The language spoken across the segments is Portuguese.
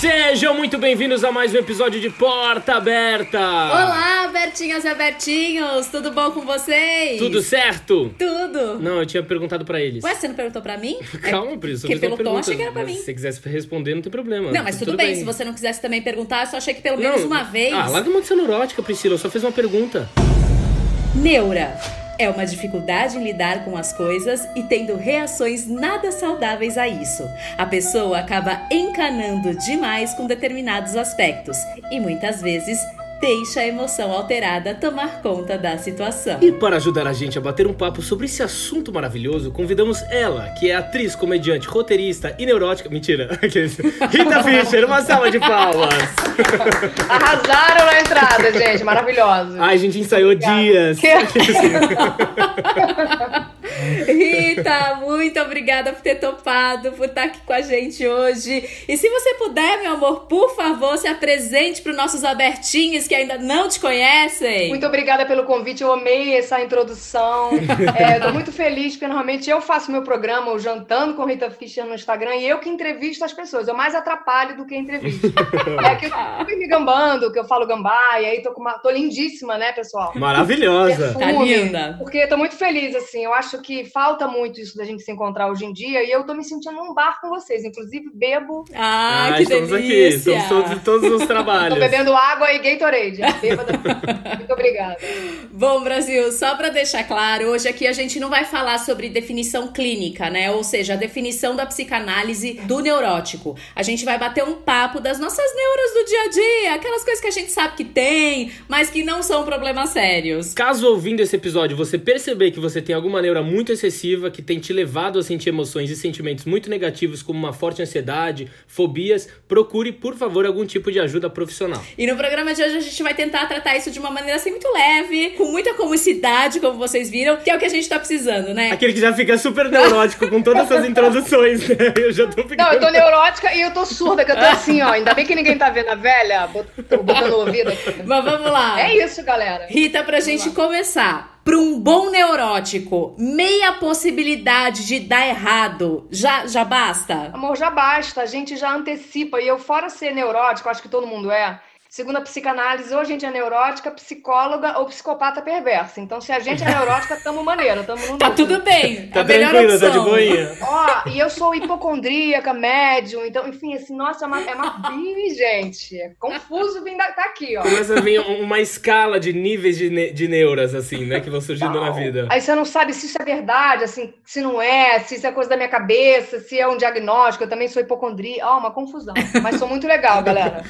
Sejam muito bem-vindos a mais um episódio de Porta Aberta! Olá, Bertinhas e Abertinhos! Tudo bom com vocês? Tudo certo? Tudo! Não, eu tinha perguntado pra eles. Ué, você não perguntou pra mim? Calma, Pris, Porque pelo tom achei que era pra mim. Se você quisesse responder, não tem problema. Não, mas tudo, tudo bem. bem. Se você não quisesse também perguntar, eu só achei que pelo menos não. uma vez. Ah, larga uma de neurótica, Priscila. Eu só fiz uma pergunta. Neura. É uma dificuldade em lidar com as coisas e tendo reações nada saudáveis a isso. A pessoa acaba encanando demais com determinados aspectos e muitas vezes deixa a emoção alterada tomar conta da situação. E para ajudar a gente a bater um papo sobre esse assunto maravilhoso, convidamos ela, que é atriz, comediante, roteirista e neurótica. Mentira, Rita Fischer, uma salva de palmas. Arrasaram na entrada, gente, maravilhosa. Ai, a gente ensaiou Obrigada. dias. Que... Rita, muito obrigada por ter topado, por estar aqui com a gente hoje. E se você puder, meu amor, por favor, se apresente para os nossos abertinhos que ainda não te conhecem. Muito obrigada pelo convite, eu amei essa introdução. é, Estou muito feliz, porque normalmente eu faço meu programa, o Jantando com Rita Fischer no Instagram, e eu que entrevisto as pessoas. Eu mais atrapalho do que entrevisto. é que eu fui me gambando, que eu falo gambá, e aí tô, com uma, tô lindíssima, né, pessoal? Maravilhosa. Perfume, tá linda. Porque tô muito feliz, assim, eu acho que que falta muito isso da gente se encontrar hoje em dia e eu tô me sentindo num bar com vocês. Inclusive, bebo. Ah, ah que estamos delícia. aqui. Estamos todos, todos os trabalhos. tô bebendo água e Gatorade. muito obrigada. Bom, Brasil, só para deixar claro, hoje aqui a gente não vai falar sobre definição clínica, né? Ou seja, a definição da psicanálise do neurótico. A gente vai bater um papo das nossas neuras do dia a dia, aquelas coisas que a gente sabe que tem, mas que não são problemas sérios. Caso ouvindo esse episódio você perceber que você tem alguma neura muito muito excessiva que tem te levado a sentir emoções e sentimentos muito negativos, como uma forte ansiedade, fobias, procure, por favor, algum tipo de ajuda profissional. E no programa de hoje a gente vai tentar tratar isso de uma maneira assim muito leve, com muita comicidade, como vocês viram, que é o que a gente tá precisando, né? Aquele que já fica super neurótico com todas essas introduções, né? Eu já tô ficando. Não, eu tô neurótica e eu tô surda, que eu tô assim, ó. Ainda bem que ninguém tá vendo a velha, botando o ouvido aqui. Mas vamos lá. É isso, galera. Rita, pra gente começar para um bom neurótico, meia possibilidade de dar errado, já, já basta? Amor, já basta. A gente já antecipa. E eu, fora ser neurótico, acho que todo mundo é. Segundo a psicanálise, ou a gente é neurótica, psicóloga ou psicopata perversa. Então, se a gente é neurótica, tamo maneiro, tamo no Tá tudo bem. Tá tranquilo, tá de boinha. Ó, e eu sou hipocondríaca, médium, então, enfim, assim, nossa, é uma, é uma gente. É confuso vir da, tá aqui, ó. Começa a vir uma escala de níveis de, ne de neuras, assim, né, que vão surgindo não. na vida. Aí você não sabe se isso é verdade, assim, se não é, se isso é coisa da minha cabeça, se é um diagnóstico. Eu também sou hipocondríaca. Ó, uma confusão. Mas sou muito legal, galera.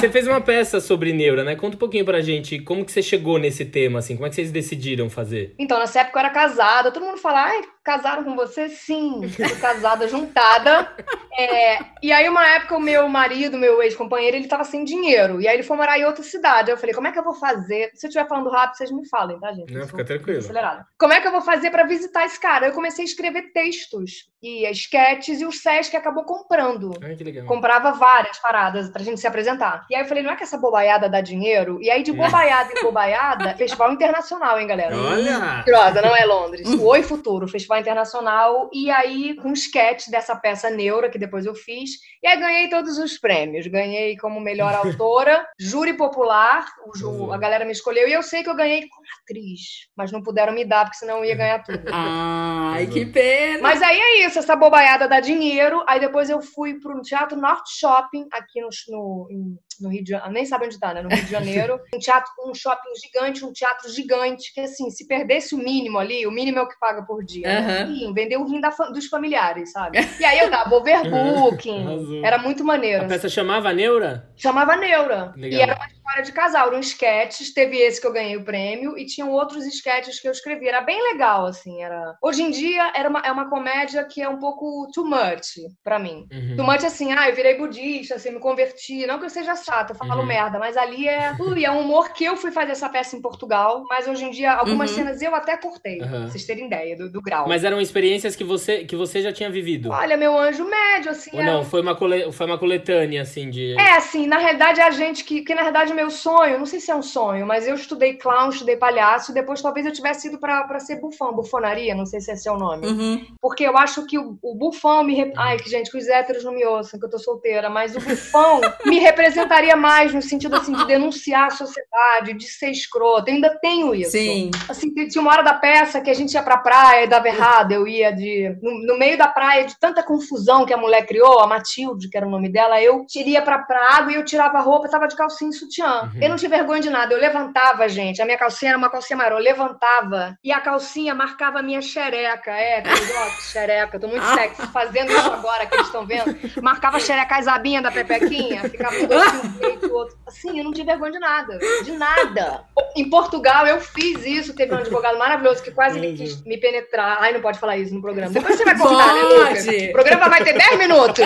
Você fez uma peça peça sobre neura, né? Conta um pouquinho pra gente como que você chegou nesse tema, assim, como é que vocês decidiram fazer? Então, nessa época eu era casada, todo mundo fala, ai, casaram com você? Sim, eu casada, juntada. É, e aí, uma época, o meu marido, meu ex-companheiro, ele tava sem dinheiro. E aí ele foi morar em outra cidade. Eu falei, como é que eu vou fazer? Se eu estiver falando rápido, vocês me falem, tá, gente? Não, fica tranquilo. Acelerada. Como é que eu vou fazer para visitar esse cara? Eu comecei a escrever textos e esquetes e o Sesc acabou comprando. Ai, que legal. Comprava várias paradas pra gente se apresentar. E aí eu falei, não é que essa bobaiada dá dinheiro? E aí, de bobaiada em bobaiada, festival internacional, hein, galera? Olha! Pirosa, não é Londres. O Oi Futuro, festival internacional. E aí, com um sketch dessa peça Neura, que depois eu fiz. E aí ganhei todos os prêmios. Ganhei como melhor autora, júri popular, o ju, a galera me escolheu. E eu sei que eu ganhei como atriz. Mas não puderam me dar, porque senão eu ia ganhar tudo. Ai, que pena! Mas aí é isso, essa bobaiada dá dinheiro. Aí depois eu fui pro Teatro Norte Shopping, aqui no, no, no Rio de Janeiro. Nem sabe onde tá, né? No Rio de Janeiro. Um teatro, um shopping gigante, um teatro gigante. Que assim, se perdesse o mínimo ali, o mínimo é o que paga por dia. Uhum. Né? Vendeu o rim da, dos familiares, sabe? E aí eu dava overbooking. Era muito maneiro. A peça chamava Neura? Chamava Neura. Legal. E era uma história de casal, eram sketches. Teve esse que eu ganhei o prêmio e tinham outros sketches que eu escrevi. Era bem legal, assim. Era... Hoje em dia era uma, é uma comédia que é um pouco too much pra mim. Uhum. Too much, assim, ah, eu virei budista, assim, me converti. Não que eu seja chata, eu falo uhum. merda, mas ali é. Ui, é um humor que eu fui fazer essa peça em Portugal, mas hoje em dia, algumas Uhum. cenas eu até cortei, pra vocês terem ideia do, do grau. Mas eram experiências que você, que você já tinha vivido? Olha, meu anjo médio, assim. Ou era- não? Foi uma, cole... foi uma coletânea, assim, de... É, assim, na realidade é a gente que, que na realidade meu sonho, não sei se é um sonho, mas eu estudei clown, estudei palhaço, e depois talvez eu tivesse ido pra, ser bufão, bufonaria, não sei se é o nome. Uhum. Porque eu acho que o, o bufão me. Rep... Ai, que gente, que os héteros não me ouçam, que eu tô solteira, mas o bufão me representaria mais no sentido assim de denunciar a sociedade, de ser escroto. Eu ainda tenho isso. Sim. Assim, tinha uma hora da peça que a gente ia pra praia e dava errado. Eu ia de. No, no meio da praia, de tanta confusão que a mulher criou, a Matilde, que era o nome dela, eu iria pra, pra água e eu tirava a roupa, tava de calcinha e sutiã. Uhum. Eu não tinha vergonha de nada. Eu levantava, gente. A minha calcinha era uma calcinha maior. Eu levantava e a calcinha marcava a minha xereca. É, que xereca. Eu tô muito sexy fazendo isso agora que eles estão vendo. Marcava a xereca, as abinhas da pepequinha. Ficava um dois peito, outro. Assim, eu não tinha vergonha de nada. De nada. Em Portugal, eu fiz isso. Teve um advogado maravilhoso que quase me quis me penetrar. Ai, não pode falar isso no programa. Depois você vai cortar, né, Lucas? O programa vai ter 10 minutos.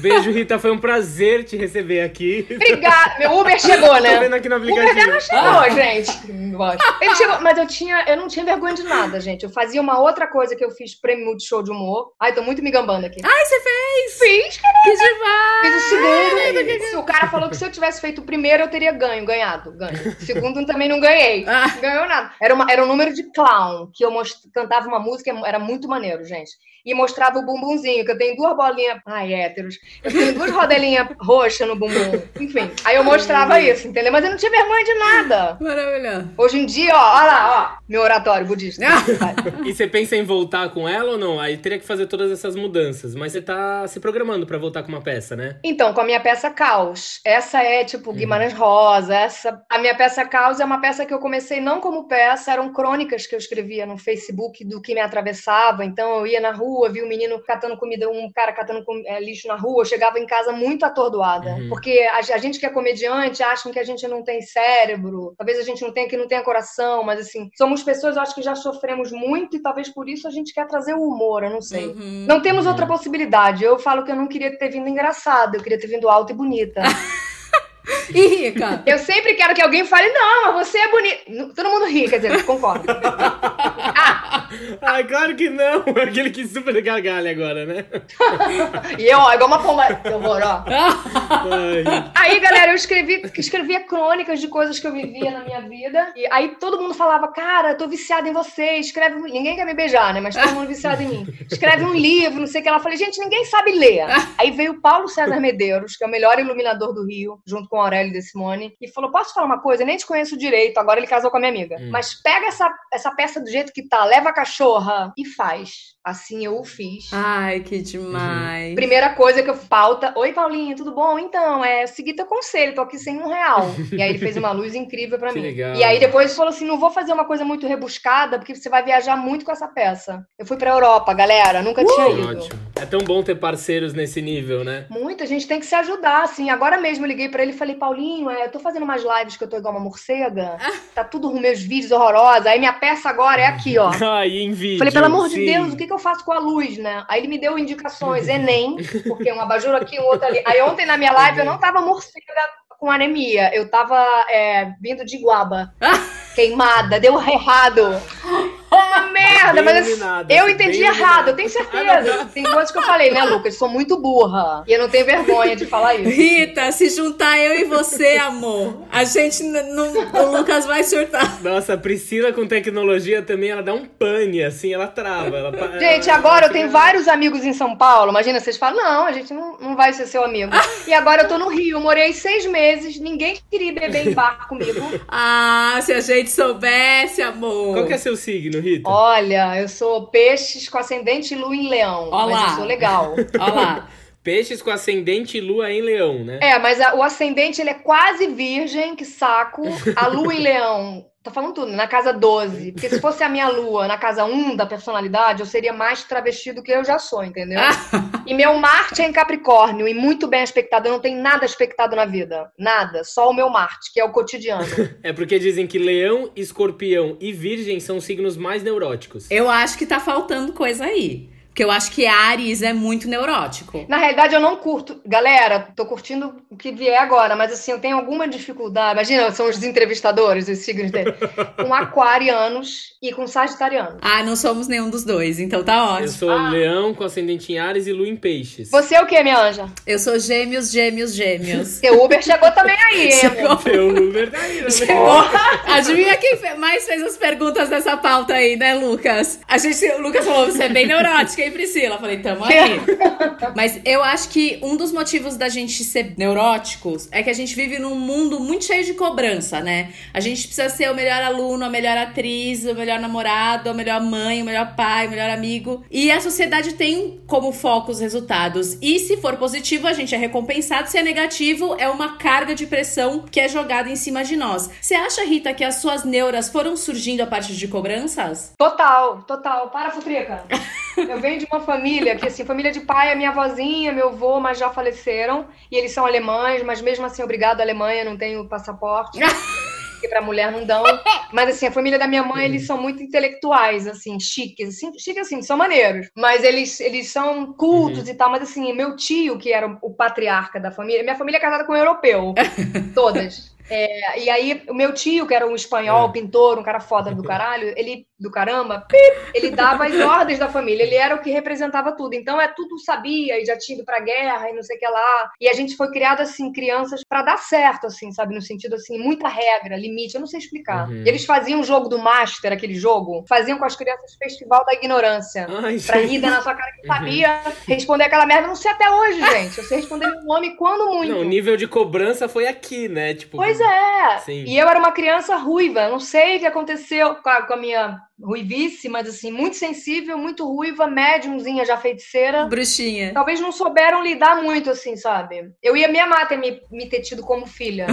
Beijo, Rita. Foi um prazer te receber aqui. Obrigada. Meu Uber chegou, né? Tô vendo aqui no aplicativo. Uber não chegou, ah. gente. Ele chegou, mas eu tinha, eu não tinha vergonha de nada, gente. Eu fazia uma outra coisa que eu fiz prêmio de show de humor. Ai, tô muito me gambando aqui. Ai, você fez? Fiz, cara. Que demais. Se o cara falou que se eu tivesse feito o primeiro, eu teria ganho, ganhado, ganho. O segundo também não ganhei. Ah. Não ganhou nada. Era, uma, era um número de clown, que eu most... cantava uma música, era muito maneiro, gente e mostrava o bumbumzinho, que eu tenho duas bolinhas. Ai, héteros. Eu tenho duas rodelinhas roxas no bumbum. Enfim. Aí eu mostrava isso, entendeu? Mas eu não tinha vergonha de nada. Maravilha. Hoje em dia, ó, olha lá, ó, meu oratório budista. e você pensa em voltar com ela ou não? Aí teria que fazer todas essas mudanças. Mas você tá se programando para voltar com uma peça, né? Então, com a minha peça Caos. Essa é tipo uhum. Guimarães Rosa. Essa... A minha peça Caos é uma peça que eu comecei não como peça, eram crônicas que eu escrevia no Facebook do que me atravessava. Então eu ia na rua vi um menino catando comida, um cara catando é, lixo na rua, eu chegava em casa muito atordoada. Uhum. Porque a, a, gente que é comediante acham que a gente não tem cérebro, talvez a gente não tenha que não tenha coração, mas assim, somos pessoas, eu acho que já sofremos muito e talvez por isso a gente quer trazer o humor, eu não sei. Uhum. Não temos outra uhum. possibilidade. Eu falo que eu não queria ter vindo engraçada, eu queria ter vindo alta e bonita. E rica. Eu sempre quero que alguém fale, não, mas você é bonita. Todo mundo ri, quer dizer, concordo. ah. Ai, claro que não. Aquele que super gargalha agora, né? e eu, ó, igual uma pomba. Que horror, ó. aí, galera, eu escrevi, escrevia crônicas de coisas que eu vivia na minha vida. E aí todo mundo falava, cara, tô viciada em você, escreve. Ninguém quer me beijar, né? Mas todo mundo viciado em mim. Escreve um livro, não sei o que. Ela falei, gente, ninguém sabe ler. Aí veio o Paulo César Medeiros, que é o melhor iluminador do Rio, junto com o Aurélio de Simone, e falou: Posso falar uma coisa? Eu nem te conheço direito, agora ele casou com a minha amiga. Hum. Mas pega essa, essa peça do jeito que tá, leva a cachorra e faz. Assim eu o fiz. Ai, que demais. Uhum. Primeira coisa que eu pauta. Oi, Paulinho, tudo bom? Então, é seguir teu conselho, tô aqui sem um real. e aí ele fez uma luz incrível para mim. Legal. E aí depois falou assim: não vou fazer uma coisa muito rebuscada, porque você vai viajar muito com essa peça. Eu fui pra Europa, galera, nunca uh! tinha ido. Ótimo. É tão bom ter parceiros nesse nível, né? Muito, a gente tem que se ajudar, assim. Agora mesmo eu liguei para ele e falei, Paulinho, é, eu tô fazendo umas lives que eu tô igual uma morcega. tá tudo meus vídeos horrorosos. Aí minha peça agora é aqui, ó. Ai, em vídeo. Falei, pelo amor sim. de Deus, o que, que eu faço com a luz? né? Aí ele me deu indicações, Enem, porque um abajur aqui, um outro ali. Aí ontem na minha live eu não tava morcega com anemia, eu tava é, vindo de guaba, queimada, deu errado. Uma merda, mas eu entendi errado, eu tenho certeza. Tem coisas que eu falei, né, Lucas? Sou muito burra. E eu não tenho vergonha de falar isso. Rita, se juntar eu e você, amor, a gente não. O Lucas vai surtar. Nossa, a Priscila com tecnologia também, ela dá um pane, assim, ela trava. Ela... Gente, agora eu tenho vários amigos em São Paulo. Imagina, vocês falam, não, a gente não, não vai ser seu amigo. e agora eu tô no Rio, morei seis meses, ninguém queria beber em bar comigo. Ah, se a gente soubesse, amor. Qual que é seu signo? Rita? Olha, eu sou peixes com ascendente lua em leão. Olá. Mas eu sou legal. Olha lá. Peixes com ascendente e lua em leão, né? É, mas a, o ascendente ele é quase virgem, que saco. A lua em leão Tô falando tudo, na casa 12. Porque se fosse a minha lua na casa 1 da personalidade, eu seria mais travesti do que eu já sou, entendeu? e meu Marte é em Capricórnio e muito bem aspectado. Eu não tenho nada aspectado na vida. Nada. Só o meu Marte, que é o cotidiano. é porque dizem que leão, escorpião e virgem são signos mais neuróticos. Eu acho que tá faltando coisa aí. Porque eu acho que Ares é muito neurótico. Na realidade, eu não curto. Galera, tô curtindo o que vier agora, mas assim, eu tenho alguma dificuldade. Imagina, são os entrevistadores, os signos dele. com aquarianos e com sagitarianos. Ah, não somos nenhum dos dois, então tá ótimo. Eu sou Ah. leão com ascendente em Ares e lua em peixes. Você é o quê, minha anja? Eu sou gêmeos, gêmeos, gêmeos. Seu Uber chegou também aí, hein? Chegou. Seu verdade, né? Chegou. Adivinha quem mais fez as perguntas dessa pauta aí, né, Lucas? A gente, o Lucas falou, você é bem neurótica, hein, Priscila? Falei, tamo aí. Mas eu acho que um dos motivos da gente ser neuróticos é que a gente vive num mundo muito cheio de cobrança, né? A gente precisa ser o melhor aluno, a melhor atriz, o melhor namorado, a melhor mãe, o melhor pai, o melhor amigo. E a sociedade tem como foco os resultados. E se for positivo, a gente é recompensado. Se é negativo, é uma carga de pressão que é jogada em cima de nós. Você acha, Rita, que as suas neuras foram surgindo a partir de cobranças? Total, total. Para, Futrica. Eu venho de uma família que, assim, família de pai, a minha avózinha, meu avô, mas já faleceram. E eles são alemães, mas mesmo assim, obrigado, Alemanha, não tenho passaporte. Porque pra mulher não dão. Mas, assim, a família da minha mãe, eles são muito intelectuais, assim, chiques. Assim, chiques, assim, são maneiros. Mas eles, eles são cultos e tal. Mas, assim, meu tio, que era o patriarca da família... Minha família é casada com um europeu. Todas. É, e aí, o meu tio, que era um espanhol, É. pintor, um cara foda do caralho, ele, do caramba, ele dava as ordens da família, ele era o que representava tudo. Então, é tudo sabia, e já tinha ido pra guerra, e não sei o que lá. E a gente foi criado, assim, crianças pra dar certo, assim, sabe? No sentido, assim, muita regra, limite, eu não sei explicar. Uhum. Eles faziam o jogo do Master, aquele jogo, faziam com as crianças Festival da Ignorância. Ai, Pra rir na sua cara que sabia responder aquela merda. Eu não sei até hoje, gente. Eu sei responder meu nome quando muito. Não, o nível de cobrança foi aqui, né? Tipo, Pois é. Sim. E eu era uma criança ruiva. Não sei o que aconteceu com a, com a minha ruivice, mas assim, muito sensível, muito ruiva, médiumzinha já feiticeira. Bruxinha. Talvez não souberam lidar muito, assim, sabe? Eu ia me amar ter me, me ter tido como filha.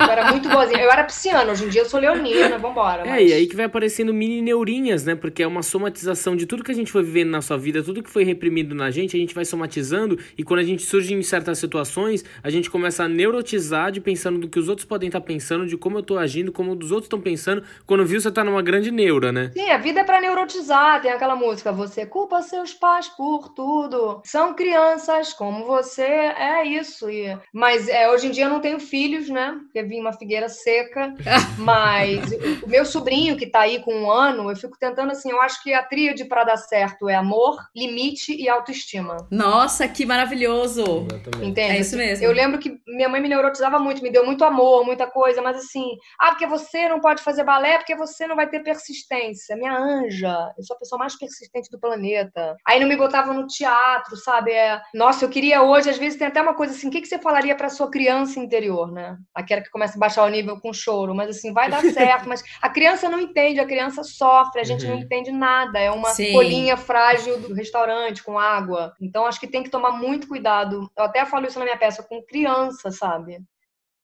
eu era muito boazinha. Eu era pisciana, hoje em dia eu sou leonina, vambora. É, mas- e aí que vai aparecendo mini neurinhas, né? Porque é uma somatização de tudo que a gente foi vivendo na sua vida, tudo que foi reprimido na gente, a gente vai somatizando e quando a gente surge em certas situações, a gente começa a neurotizar de pensando do que os outros podem estar pensando, de como eu tô agindo, como os outros estão pensando. Quando viu, você tá numa grande neura, né? Sim, a vida é pra neurotizar. Tem aquela música, você culpa seus pais por tudo. São crianças como você, é isso. E... Mas é, hoje em dia eu não tenho filhos, né? Porque vim uma figueira seca. Mas o meu sobrinho, que tá aí com um ano, eu fico tentando assim, eu acho que a tríade pra dar certo é amor, limite e autoestima. Nossa, que maravilhoso. Exatamente. Entende? É isso mesmo. Eu lembro que minha mãe me neurotizava muito, me deu muito amor, muita coisa, mas assim, ah, porque você não pode fazer balé, porque você não vai ter persistência. Minha anja, eu sou a pessoa mais persistente do planeta. Aí não me botava no teatro, sabe? É... Nossa, eu queria hoje, às vezes tem até uma coisa assim, o que, que você falaria pra sua criança interior, né? Aquela que começa a baixar o nível com choro, mas assim, vai dar certo, mas a criança não entende, a criança sofre, a gente não Uhum. entende nada, é uma Sim. folhinha frágil do restaurante com água. Então acho que tem que tomar muito cuidado. Eu até falo isso na minha peça com criança, sabe?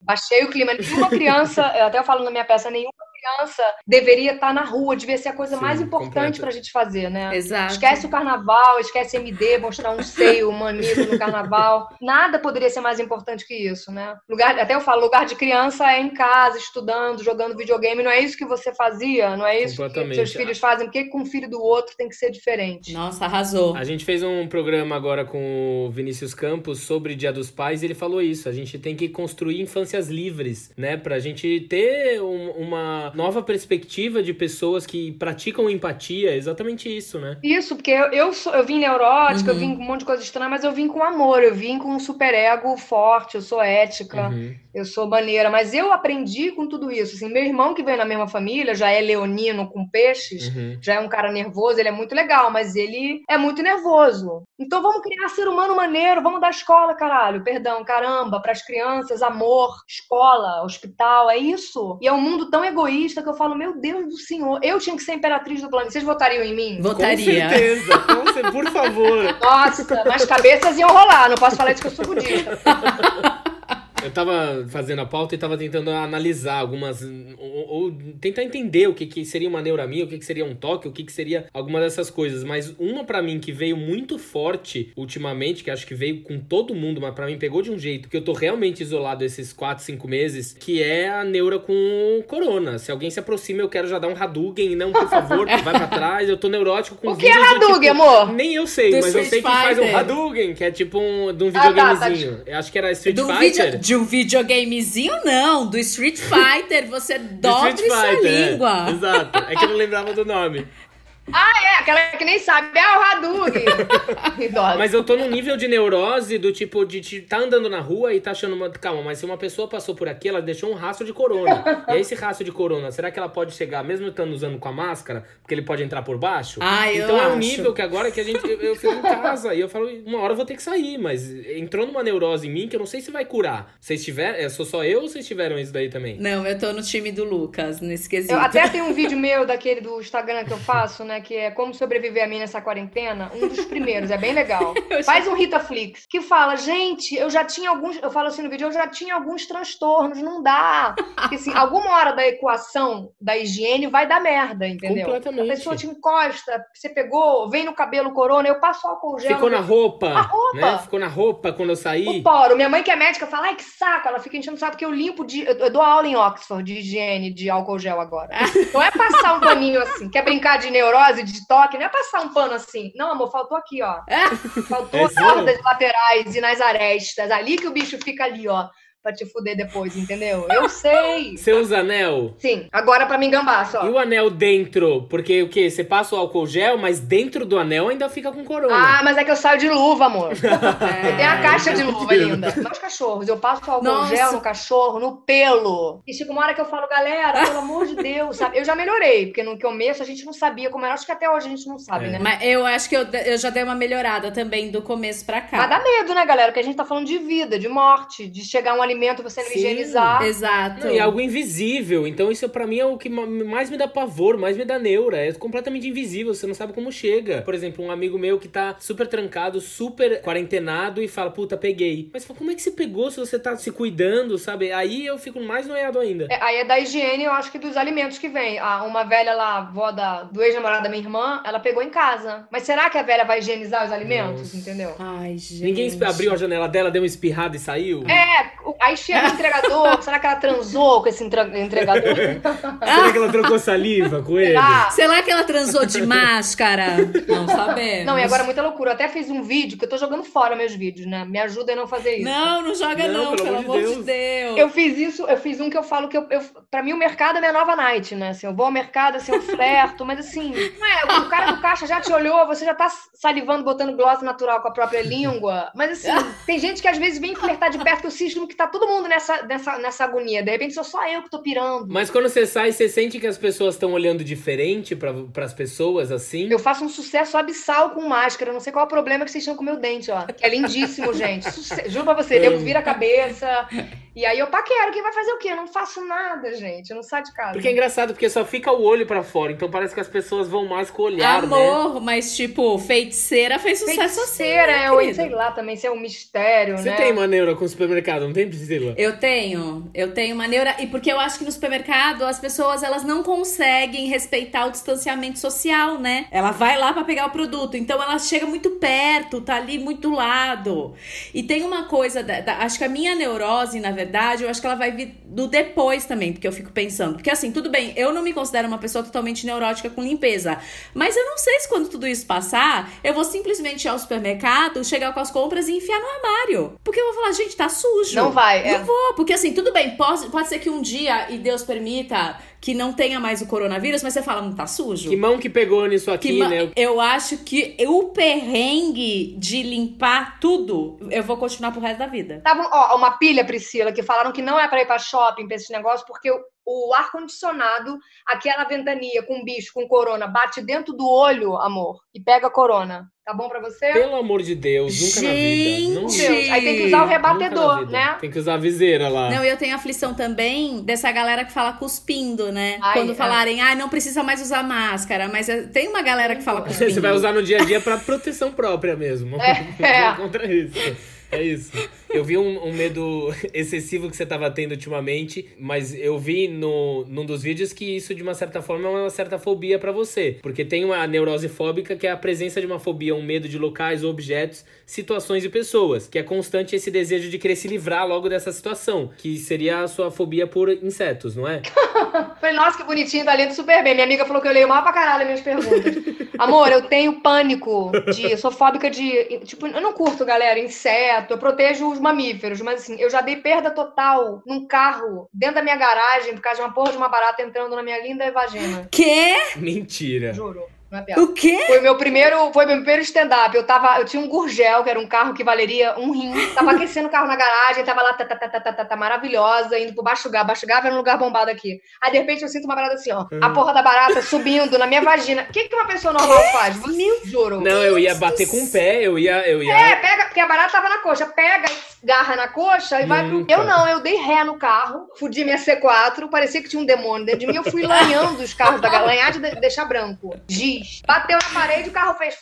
Baixei o clima. Nenhuma criança, eu até falo na minha peça, nenhuma criança deveria estar na rua, devia ser a coisa Sim, mais importante completa. pra gente fazer, né? Exato. Esquece o carnaval, esquece MD, mostrar um seio, um mamilo no carnaval. Nada poderia ser mais importante que isso, né? Lugar, até eu falo, lugar de criança é em casa, estudando, jogando videogame. Não é isso que você fazia? Não é isso que seus filhos fazem? Por que com o filho do outro tem que ser diferente? Nossa, arrasou. A gente fez um programa agora com o Vinícius Campos sobre Dia dos Pais e ele falou isso. A gente tem que construir infâncias livres, né? Pra gente ter um- uma nova perspectiva de pessoas que praticam empatia. Exatamente isso, né? Isso, porque eu, eu, sou, eu vim neurótica, eu Uhum. vim com um monte de coisa estranha, mas eu vim com amor, eu vim com um superego forte, eu sou ética. Uhum. Eu sou maneira, mas eu aprendi com tudo isso. Assim, meu irmão que veio na mesma família já é leonino com peixes, Uhum. já é um cara nervoso, ele é muito legal, mas ele é muito nervoso. Então vamos criar ser humano maneiro, vamos dar escola, caralho. Perdão, caramba, para as crianças, amor, escola, hospital, é isso. E é um mundo tão egoísta que eu falo, meu Deus do Senhor, eu tinha que ser imperatriz do planeta. Vocês votariam em mim? Votaria. Com certeza, com cer- por favor. Nossa, mas cabeças iam rolar, não posso falar isso que eu sou budista. Eu tava fazendo a pauta e tava tentando analisar algumas o- ou tentar entender o que, que seria uma neuramia, o que, que seria um toque, o que, que seria alguma dessas coisas. Mas uma para mim que veio muito forte ultimamente, que acho que veio com todo mundo, mas para mim pegou de um jeito que eu tô realmente isolado esses 4, 5 meses, que é a neura com corona. Se alguém se aproxima, eu quero já dar um Hadouken, não, por favor, vai pra trás. Eu tô neurótico com O que é Hadouken, tipo, amor? Nem eu sei, Do mas eu Street sei que faz um. Hadouken, que é tipo um, de um Ah, tá, tá, videogamezinho. Eu acho que era Street Do Fighter. vídeo, de um videogamezinho, não. Do Street Fighter, você Do dobra sua é. língua. Exato. É que eu não lembrava do nome. Ah, é, aquela que nem sabe. É o Hadouken. Idosa. Mas eu tô num nível de neurose do tipo de, de tá andando na rua e tá achando uma. Calma, mas se uma pessoa passou por aqui, ela deixou um rastro de corona. e aí, esse rastro de corona, será que ela pode chegar, mesmo estando usando com a máscara, porque ele pode entrar por baixo? Ah, eu então é um acho. nível que agora que a gente. Eu, eu fico em casa e eu falo, uma hora eu vou ter que sair, mas entrou numa neurose em mim que eu não sei se vai curar. Vocês tiveram. É, sou só eu ou vocês tiveram isso daí também? Não, eu tô no time do Lucas, nesse quesito. Eu até tem um vídeo meu daquele do Instagram que eu faço, né? Que é como sobreviver a mim nessa quarentena. Um dos primeiros, é bem legal. Faz um Ritaflix. Que fala, gente, eu já tinha alguns. Eu falo assim no vídeo, eu já tinha alguns transtornos, não dá. Porque assim, alguma hora da equação da higiene vai dar merda, entendeu? Completamente. A pessoa te encosta, você pegou, vem no cabelo corona, eu passo álcool gel. Ficou na roupa. A roupa. Né? Ficou na roupa quando eu saí. O poro. Minha mãe que é médica fala, ai que saco, ela fica enchendo o saco porque eu limpo de. Eu eu dou aula em Oxford de higiene de álcool gel agora. Não é passar um paninho assim. Quer brincar de neurose, de toque? Não é passar um pano assim. Não, amor, faltou aqui, ó. Faltou É nas sério? bordas laterais e nas arestas. Ali que o bicho fica ali, ó. Pra te fuder depois, entendeu? Eu sei. Você usa anel? Sim, agora pra me gambar E só. o anel dentro? Porque o quê? Você passa o álcool gel, mas dentro do anel ainda fica com corona. Ah, mas é que eu saio de luva, amor. É. Tem a caixa de luva linda. Nos cachorros. Eu passo álcool Nossa. gel no cachorro, no pelo. E chega uma hora que eu falo, galera, pelo amor de Deus, sabe? Eu já melhorei, porque no começo a gente não sabia como era. Acho que até hoje a gente não sabe, É. né? Mas eu acho que eu, eu já dei uma melhorada também do começo pra cá. Mas dá medo, né, galera? Porque a gente tá falando de vida, de morte, de chegar um alimento você não Sim. higienizar. Exato. Não, e algo invisível. Então, isso pra mim é o que ma- mais me dá pavor, mais me dá neura. É completamente invisível, você não sabe como chega. Por exemplo, um amigo meu que tá super trancado, super quarentenado e fala, puta, peguei. Mas fala, como é que você pegou se você tá se cuidando, sabe? Aí eu fico mais noiado ainda. É, aí é da higiene, eu acho que dos alimentos que vem. Ah, uma velha lá, avó da, do ex-namorado da minha irmã, ela pegou em casa. Mas será que a velha vai higienizar os alimentos? Nossa. Entendeu? Ai, gente. Ninguém abriu a janela dela, deu uma espirrada e saiu? É, o- aí chega o entregador. será que ela transou com esse entre- entregador? Será que ela trocou saliva com ele? Ah, Será que ela transou de máscara? Não sabemos. Não, e agora é muita loucura. Eu até fiz um vídeo, que eu tô jogando fora meus vídeos, né? Me ajuda a não fazer isso. Não, não joga Não, não, pelo pelo, amor de amor de Deus. Eu fiz isso, eu fiz um que eu falo que eu, eu. Pra mim, o mercado é minha nova night, né? Assim, eu vou ao mercado, assim, eu flerto, mas assim, não é, o cara do caixa já te olhou, você já tá salivando, botando gloss natural com a própria língua. Mas assim, tem gente que às vezes vem flertar de perto que eu cismo que tá todo mundo nessa, nessa, nessa agonia. De repente sou só eu que tô pirando. Mas quando você sai, você sente que as pessoas estão olhando diferente pra, pras pessoas, assim? Eu faço um sucesso abissal com máscara. Eu não sei qual é o problema que vocês estão com o meu dente, ó. Que é lindíssimo, gente. Suce- Juro pra você, nego vira a cabeça. E aí eu paquero. Quem vai fazer o quê? Eu não faço nada, gente. Eu não saio de casa. Porque é engraçado, porque só fica o olho pra fora, então parece que as pessoas vão mais com o olhar, né? Amor, mas tipo, feiticeira fez sucesso Feiticeira, assim, né, é, sei lá também, se é um mistério, Você né? tem uma neura com o supermercado, não tem, Priscila? Eu tenho, eu tenho uma neura. E porque eu acho que no supermercado as pessoas elas não conseguem respeitar o distanciamento social, né? Ela vai lá pra pegar o produto, então ela chega muito perto, tá ali muito do lado. E tem uma coisa, da, da- acho que a minha neurose, na verdade, eu acho que ela vai vir do depois também, porque eu fico pensando. Porque assim, tudo bem, eu não me considero uma pessoa totalmente neurótica com limpeza, mas eu não sei se quando tudo isso passar, eu vou simplesmente ir ao supermercado, chegar com as compras e enfiar no armário. Porque eu vou falar, gente, tá sujo. Não vai, é. Não vou, porque assim, tudo bem, pode, pode ser que um dia, e Deus permita, que não tenha mais o coronavírus, mas você fala, não tá sujo? Que mão que pegou nisso aqui, né? Eu acho que o perrengue de limpar tudo, eu vou continuar pro resto da vida. Tava, ó, uma pilha, Priscila, que falaram que não é pra ir pra shopping, pra esse negócio, porque o, ar-condicionado, aquela ventania com bicho, com corona, bate dentro do olho, amor, e pega a corona. Tá bom pra você? Pelo amor de Deus, nunca na vida. Não Gente! Aí tem que usar o rebatedor, né? Tem que usar a viseira lá. Não, e eu tenho aflição também dessa galera que fala cuspindo, né? Ai, Quando é. falarem, ah, não precisa mais usar máscara, mas é- tem uma galera que fala cuspindo. Você vai usar no dia a dia pra proteção própria mesmo. É, é. Contra isso. É isso. Eu vi um, um, medo excessivo que você estava tendo ultimamente, mas eu vi no, num dos vídeos que isso, de uma certa forma, é uma certa fobia para você. Porque tem uma neurose fóbica que é a presença de uma fobia, um medo de locais, objetos, situações e pessoas. Que é constante esse desejo de querer se livrar logo dessa situação. Que seria a sua fobia por insetos, não é? Falei, nossa, que bonitinho, tá lendo super bem. Minha amiga falou que eu leio mal pra caralho as minhas perguntas. Amor, eu tenho pânico de. Eu sou fóbica de. Tipo, eu não curto, galera, inseto. Eu protejo os mamíferos, mas assim, eu já dei perda total num carro dentro da minha garagem por causa de uma porra de uma barata entrando na minha linda vagina. Quê? Mentira. Juro. É o quê? Foi meu primeiro, foi meu primeiro stand-up. Eu tava, eu tinha um Gurgel, que era um carro que valeria um rim. Tava aquecendo o carro na garagem, tava lá, tá, tá, tá, tá, tá, tá, tá maravilhosa, indo pro Baixo Gá. Baixo Gá era um lugar bombado aqui. Aí, de repente, eu sinto uma parada assim, ó. A hum. porra da barata subindo na minha vagina. O que, que uma pessoa normal faz? Meu juro. Não, eu ia bater com o pé, eu ia, eu ia... É, pega, porque a barata tava na coxa. Pega, garra na coxa e vai pro... Eu não, eu dei ré no carro, fudi minha C4, parecia que tinha um demônio dentro de mim. Eu fui lanhando os carros da galanhar de deixar branco. Giz. Bateu na parede, o carro fez.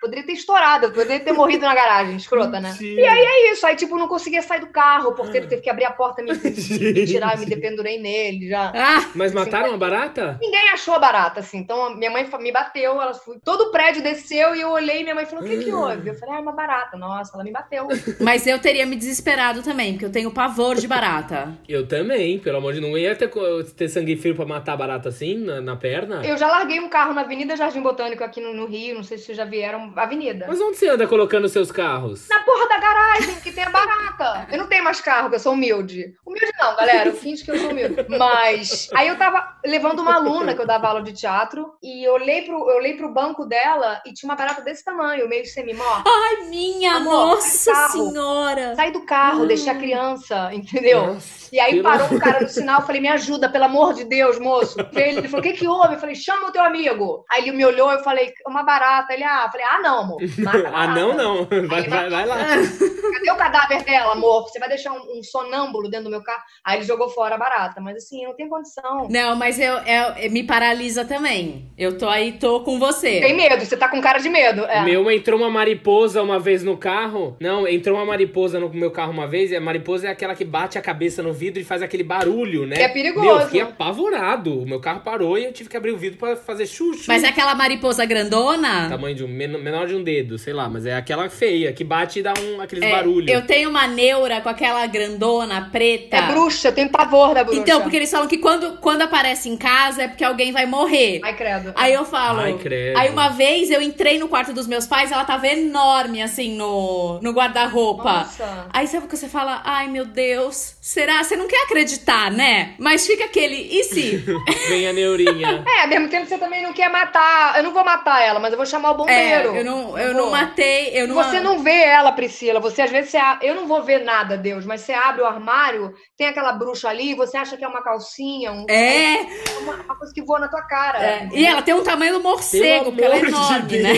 Poderia ter estourado, poderia ter morrido na garagem, escrota, né? E aí é isso. Aí, tipo, não conseguia sair do carro, o porteiro teve que abrir a porta, me, me tirar, me dependurei nele já. Ah, mas assim, mataram a barata? Ninguém achou a barata, assim. Então, minha mãe me bateu, ela foi, todo o prédio desceu e eu olhei e minha mãe falou: o que que houve? Eu falei, ah, é uma barata. Nossa, ela me bateu. Mas eu teria me desesperado também, porque eu tenho pavor de barata. Eu também, pelo amor de Deus. Não ia ter, ter sangue frio pra matar a barata assim, na, na perna? Eu já larguei um carro na Avenida Jardim Botânico aqui no, no, Rio, não sei se vocês já vieram, avenida. Mas onde você anda colocando seus carros? Na porra da garagem, que tem a barata. Eu não tenho mais carro, eu sou humilde. Humilde não, galera, eu finge que eu sou humilde. Mas aí eu tava levando uma aluna que eu dava aula de teatro e eu olhei pro, eu olhei pro banco dela e tinha uma barata desse tamanho, meio semi-morta. Ai, minha Amor, nossa senhora! Sai do carro, hum. deixa a criança, entendeu? Nossa. E aí parou um cara no sinal, eu falei, me ajuda, pelo amor de Deus, moço. Ele falou, o que que houve? Eu falei, chama o teu amigo. Aí ele me olhou, eu falei, uma barata. Ele, ah, falei, ah, não, amor. ah, não, não. Vai, vai, vai, lá. Cadê o cadáver dela, amor? Você vai deixar um, um, sonâmbulo dentro do meu carro? Aí ele jogou fora a barata. Mas assim, eu não tenho condição. Não, mas eu, eu, me paralisa também. Eu tô aí, tô com você. Tem medo, você tá com cara de medo. É. Meu, entrou uma mariposa uma vez no carro. Não, entrou uma mariposa no meu carro uma vez. E a mariposa é aquela que bate a cabeça no vidro e faz aquele barulho, né? É perigoso. Meu, eu fiquei apavorado. O meu carro parou e eu tive que abrir o vidro para fazer chuchu. Mas é aquela mariposa grandona? Tamanho de um menor de um dedo, sei lá, mas é aquela feia que bate e dá um aqueles é, barulhos. Eu tenho uma neura com aquela grandona preta. É bruxa, eu tenho pavor da bruxa. Então, porque eles falam que quando, quando aparece em casa é porque alguém vai morrer. Ai, credo. Aí eu falo. Ai, credo. Aí uma vez eu entrei no quarto dos meus pais, ela tava enorme assim no, no guarda-roupa. Nossa. Aí sabe que você fala, ai meu Deus, será? Você não quer acreditar, né? Mas fica aquele, e se? Vem a neurinha. é, ao mesmo tempo você também não quer matar. Eu não vou matar ela, mas eu vou chamar o bombeiro. É, eu não, eu não matei. Eu não... Você não vê ela, Priscila. Você às vezes você, eu não vou ver nada, Deus, mas você abre o armário, tem aquela bruxa ali, você acha que é uma calcinha, um... é uma, uma coisa que voa na tua cara. É. E ela tem um tamanho do morcego, porque ela é enorme, de né?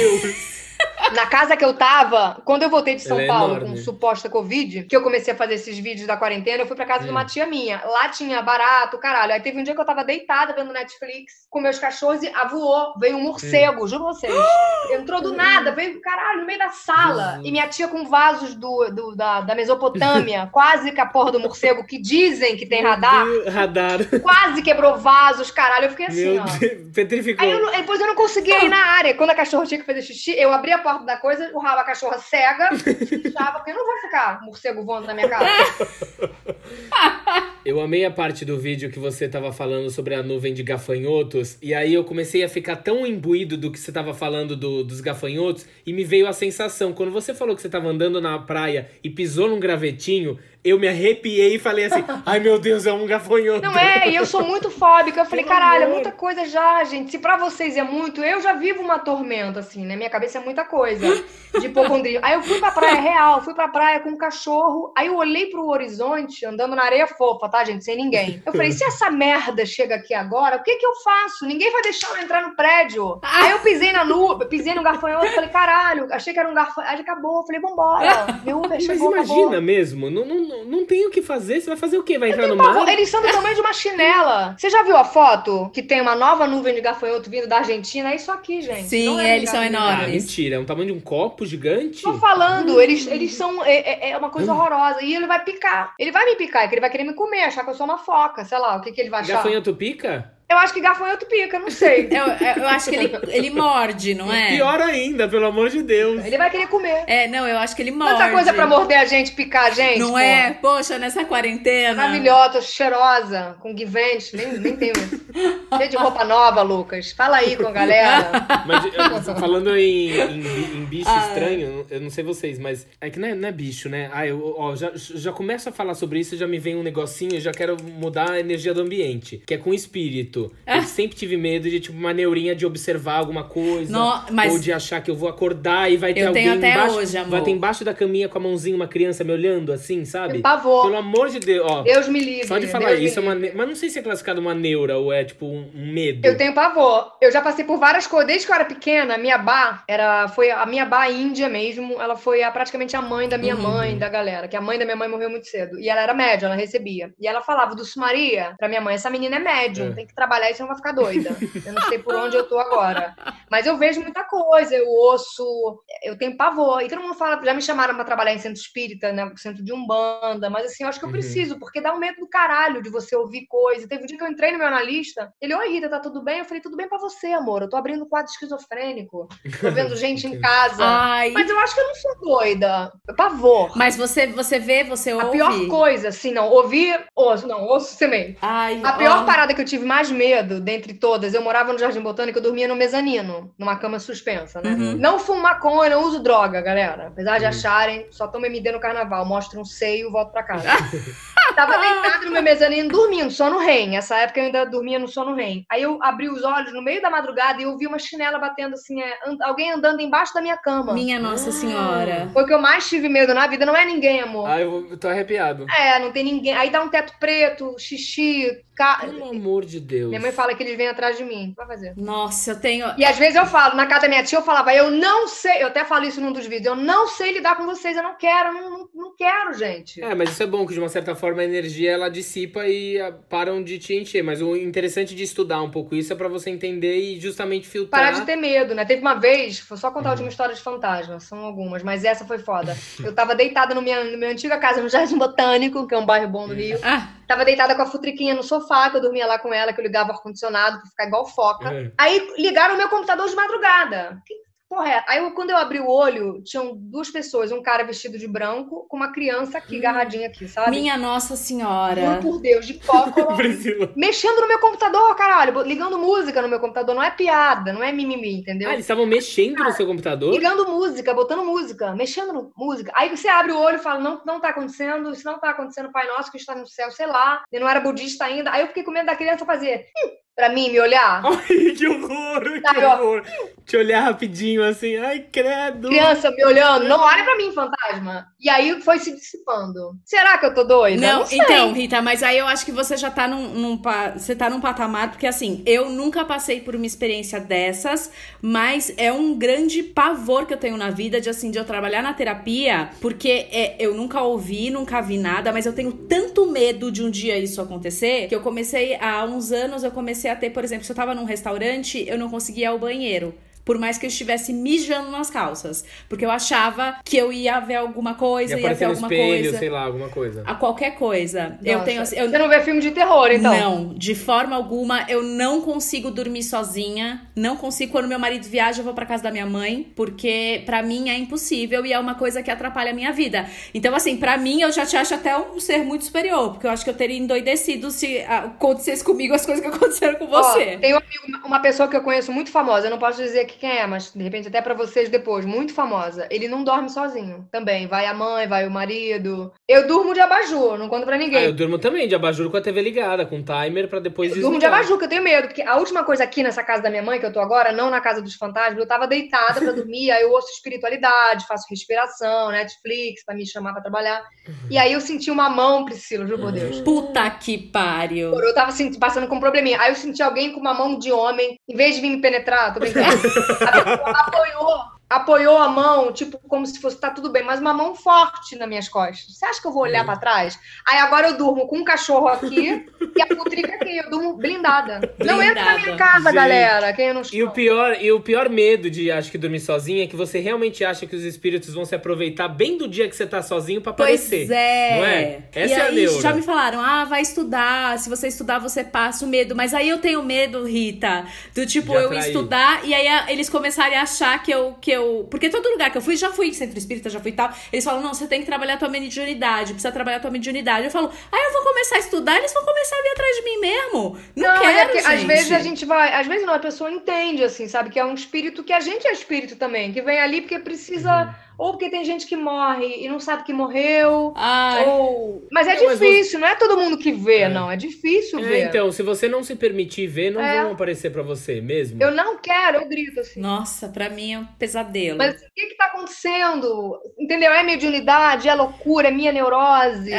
Na casa que eu tava, quando eu voltei de São Ela é Paulo é com suposta Covid, que eu comecei a fazer esses vídeos da quarentena, eu fui pra casa hum. de uma tia minha. Lá tinha barato, caralho. Aí teve um dia que eu tava deitada vendo Netflix com meus cachorros e voou. Veio um morcego, hum. juro vocês. Entrou do nada, veio, caralho, no meio da sala. E minha tia com vasos do, do da, da Mesopotâmia, quase que a porra do morcego, que dizem que tem radar. radar. Quase quebrou vasos, caralho. Eu fiquei assim, Meu ó. Deus, petrificou. Aí eu, depois eu não conseguia ir na área. Quando a cachorra tinha que fazer xixi, eu abri a porta da coisa, o rabo a cachorra cega, porque eu não vou ficar morcego voando na minha casa. Eu amei a parte do vídeo que você tava falando sobre a nuvem de gafanhotos, e aí eu comecei a ficar tão imbuído do que você tava falando do, dos gafanhotos, e me veio a sensação, quando você falou que você tava andando na praia e pisou num gravetinho, eu me arrepiei e falei assim: ai meu Deus, é um gafanhoto. Não é, e eu sou muito fóbica. Eu falei, caralho, é muita coisa já, gente. Se pra vocês é muito, eu já vivo uma tormenta, assim, né? Minha cabeça é muita coisa de hipocondria. Aí eu fui pra praia real, fui pra praia com um cachorro. Aí eu olhei pro horizonte, andando na areia fofa, tá, gente? Sem ninguém. Eu falei, se essa merda chega aqui agora, o que que eu faço? Ninguém vai deixar eu entrar no prédio. Aí eu pisei na nuvem, pisei no gafanhoto, falei, caralho, achei que era um gafanhoto. Aí acabou, falei, vambora. Meu Uber Mas chegou, imagina acabou. mesmo, não, não não, tem o que fazer. Você vai fazer o quê? Vai entrar no mar? Eles são do tamanho de uma chinela. Você já viu a foto que tem uma nova nuvem de gafanhoto vindo da Argentina? É isso aqui, gente. Sim, é eles são enormes. Ah, mentira. É um tamanho de um copo gigante? Tô falando, eles, eles são. É, é, é uma coisa horrorosa. E ele vai picar. Ele vai me picar, é que ele vai querer me comer, achar que eu sou uma foca, sei lá, o que, que ele vai achar. Gafanhoto pica? Eu acho que gafanhoto pica, não sei. Eu, eu acho que ele, ele morde, não é? Pior ainda, pelo amor de Deus. Ele vai querer comer. É, não, eu acho que ele morde. Tanta coisa pra morder a gente, picar a gente. Não pô. é? Poxa, nessa quarentena. Maravilhosa, cheirosa, com guivente, nem, nem tenho. Cheio de roupa nova, Lucas. Fala aí com a galera. Mas eu- falando em, em, em bicho estranho, eu não sei vocês, mas é que não é, não é bicho, né? Ah, eu ó, já, já começo a falar sobre isso, já me vem um negocinho, eu já quero mudar a energia do ambiente, que é com espírito. Eu sempre tive medo de, tipo, uma neurinha de observar alguma coisa. No- mas- Ou de achar que eu vou acordar e vai ter Eu alguém tenho até embaixo. hoje, amor. Vai ter embaixo da caminha com a mãozinha uma criança me olhando assim, sabe? Pavor. Pelo amor de Deus, ó. Deus me livre. Só de falar Deus isso é uma. ne- Mas não sei se é classificado uma neura ou é tipo um, medo. Eu tenho pavor. Eu já passei por várias coisas. Desde que eu era pequena, a minha bá era, foi a minha bá índia mesmo. Ela foi a, praticamente a mãe da minha Uhum. mãe, da galera. Que a mãe da minha mãe morreu muito cedo. E ela era médium, ela recebia. E ela falava do Maria pra minha mãe: essa menina é médium, É. tem que trabalhar e você não vai ficar doida. Eu não sei por onde eu tô agora. Mas eu vejo muita coisa, eu ouço, eu tenho pavor. E todo mundo fala, já me chamaram pra trabalhar em centro espírita, né? Centro de Umbanda, mas assim, eu acho que eu Uhum. preciso, porque dá um medo do caralho de você ouvir coisa. Teve um dia que eu entrei no meu analista, ele, oi Rita, tá tudo bem? Eu falei, tudo bem pra você, amor. Eu tô abrindo um quadro esquizofrênico. Tô vendo gente em casa. Ai. Mas eu acho que eu não sou doida. Pavor. Mas você, você vê, você A ouve. pior coisa, assim, não, ouvir, ouço, não, ouço também. Ai, A pior ó. parada que eu tive mais medo, dentre todas, eu morava no Jardim Botânico, eu dormia no mezanino, numa cama suspensa, né? Uhum. Não fumo maconha, não uso droga, galera. Apesar de Uhum. acharem, só tomo MD no carnaval, mostro um seio, volto pra casa. Tava deitada no meu mezanino, dormindo, sono REM. Nessa época eu ainda dormia no sono REM. Aí eu abri os olhos no meio da madrugada e eu vi uma chinela batendo assim, é, and- alguém andando embaixo da minha cama. Minha Nossa Senhora. Foi o que eu mais tive medo na vida, não é ninguém, amor. Ah, eu, tô arrepiado. É, não tem ninguém. Aí dá um teto preto, xixi, ca... Pelo amor de Deus. Minha mãe fala que eles vêm atrás de mim. Vai fazer? Nossa, eu tenho. E às vezes eu falo, na casa da minha tia, eu falava, eu não sei, eu até falo isso num dos vídeos, eu não sei lidar com vocês, eu não quero, eu não, não, não quero, gente. É, mas isso é bom, que de uma certa forma a energia ela dissipa e ah, param de te encher. Mas o interessante de estudar um pouco isso é pra você entender e justamente filtrar. Parar de ter medo, né? Teve uma vez, vou só Uhum. contar a última história de fantasma, são algumas, mas essa foi foda. Eu tava deitada no minha, na minha antiga casa, no Jardim Botânico, que é um bairro bom do Rio. Ah, Tava deitada com a futriquinha no sofá, que eu dormia lá com ela, que eu ligava o ar-condicionado pra ficar igual foca. É. Aí ligaram o meu computador de madrugada. Que porra é? Aí eu, quando eu abri o olho, tinham duas pessoas, um cara vestido de branco com uma criança aqui, agarradinha aqui, sabe? minha Nossa Juro Senhora. por Deus, de coco. Mexendo no meu computador, caralho. Ligando música no meu computador. Não é piada, não é mimimi, entendeu? Ah, eles estavam mexendo no seu computador? Ligando música, botando música, mexendo no música. Aí você abre o olho e fala: não, não tá acontecendo, isso não tá acontecendo, Pai Nosso que está no céu, sei lá. Eu não era budista ainda. Aí eu fiquei com medo da criança fazer hum, pra mim, me olhar. Ai, que horror, que Aí, ó. horror. Te olhar rapidinho assim, ai, credo. Criança me olhando, não olha pra mim, fantasma. E aí foi se dissipando. Será que eu tô doida? Não, sei. então, Rita, mas aí eu acho que você já tá num, num você tá num patamar, porque assim, eu nunca passei por uma experiência dessas, mas é um grande pavor que eu tenho na vida de assim, de eu trabalhar na terapia, porque é, eu nunca ouvi, nunca vi nada, mas eu tenho tanto medo de um dia isso acontecer, que eu comecei, há uns anos, eu comecei a ter, por exemplo, se eu tava num restaurante, eu não conseguia ir ao banheiro. Por mais que eu estivesse mijando nas calças. Porque eu achava que eu ia ver alguma coisa, Ia ia, ver alguma espelho, coisa. sei lá, alguma coisa. A qualquer coisa. eu Nossa, tenho assim. Eu, Você não vê filme de terror, então? Não, de forma alguma eu não consigo dormir sozinha. Não consigo. Quando meu marido viaja, eu vou pra casa da minha mãe, porque pra mim é impossível e é uma coisa que atrapalha a minha vida. Então, assim, pra mim eu já te acho até um ser muito superior, porque eu acho que eu teria endoidecido se acontecesse comigo as coisas que aconteceram com Ó, você. tem um amigo- uma pessoa que eu conheço muito famosa, eu não posso dizer aqui quem é, mas de repente até pra vocês depois, muito famosa. Ele não dorme sozinho também. Vai a mãe, vai o marido. Eu durmo de abajur, não conto pra Ah, ninguém. eu durmo também, de abajur com a TV ligada, com timer pra depois Eu durmo de abajur, que eu tenho medo. Porque a última coisa aqui nessa casa da minha mãe, que eu tô agora, não na casa dos fantasmas, eu tava deitada pra dormir, aí eu ouço espiritualidade, faço respiração, Netflix, pra me chamar pra trabalhar. E aí eu senti uma mão, Priscila, juro por Deus. Puta que pariu. Eu tava assim, passando com um probleminha. Aí eu senti alguém com uma mão de homem, em vez de vir me penetrar, tô brincando, a pessoa apoiou apoiou a mão, tipo, como se fosse tá tudo bem, mas uma mão forte nas minhas costas. Você acha que eu vou olhar Uhum. pra trás? Aí agora eu durmo com um cachorro aqui e a putrica aqui, eu durmo blindada. Não entra na minha Blindada. casa, Gente. galera, quem não E o pior, e o pior medo de acho que dormir sozinho é que você realmente acha que os espíritos vão se aproveitar bem do dia que você tá sozinho pra aparecer. Pois é. Não é? Essa e é a aí neura. já me falaram, ah, vai estudar. Se você estudar, você passa o medo. Mas aí eu tenho medo, Rita, do tipo, eu estudar e aí a- eles começarem a achar que eu, que eu. Porque todo lugar que eu fui, já fui em centro espírita, já fui e tal. Eles falam, não, você tem que trabalhar a tua mediunidade, precisa trabalhar a tua mediunidade. Eu falo, ah, eu vou começar a estudar, eles vão começar a vir atrás de mim mesmo. Não, Não, é quero, que gente. às vezes a gente vai, às vezes não, a pessoa entende, assim, sabe? Que é um espírito que a gente é espírito também, que vem ali porque precisa, Uhum. Ou porque tem gente que morre e não sabe que morreu, Ai, ou... Mas é Não, mas difícil, não é todo mundo que vê, É. não, é difícil É, ver. então, se você não se permitir ver, não É. vão aparecer pra você mesmo. Eu não quero, eu grito assim. nossa, pra mim é um pesadelo. Mas o que que tá acontecendo? Entendeu? É mediunidade, é loucura, é minha neurose.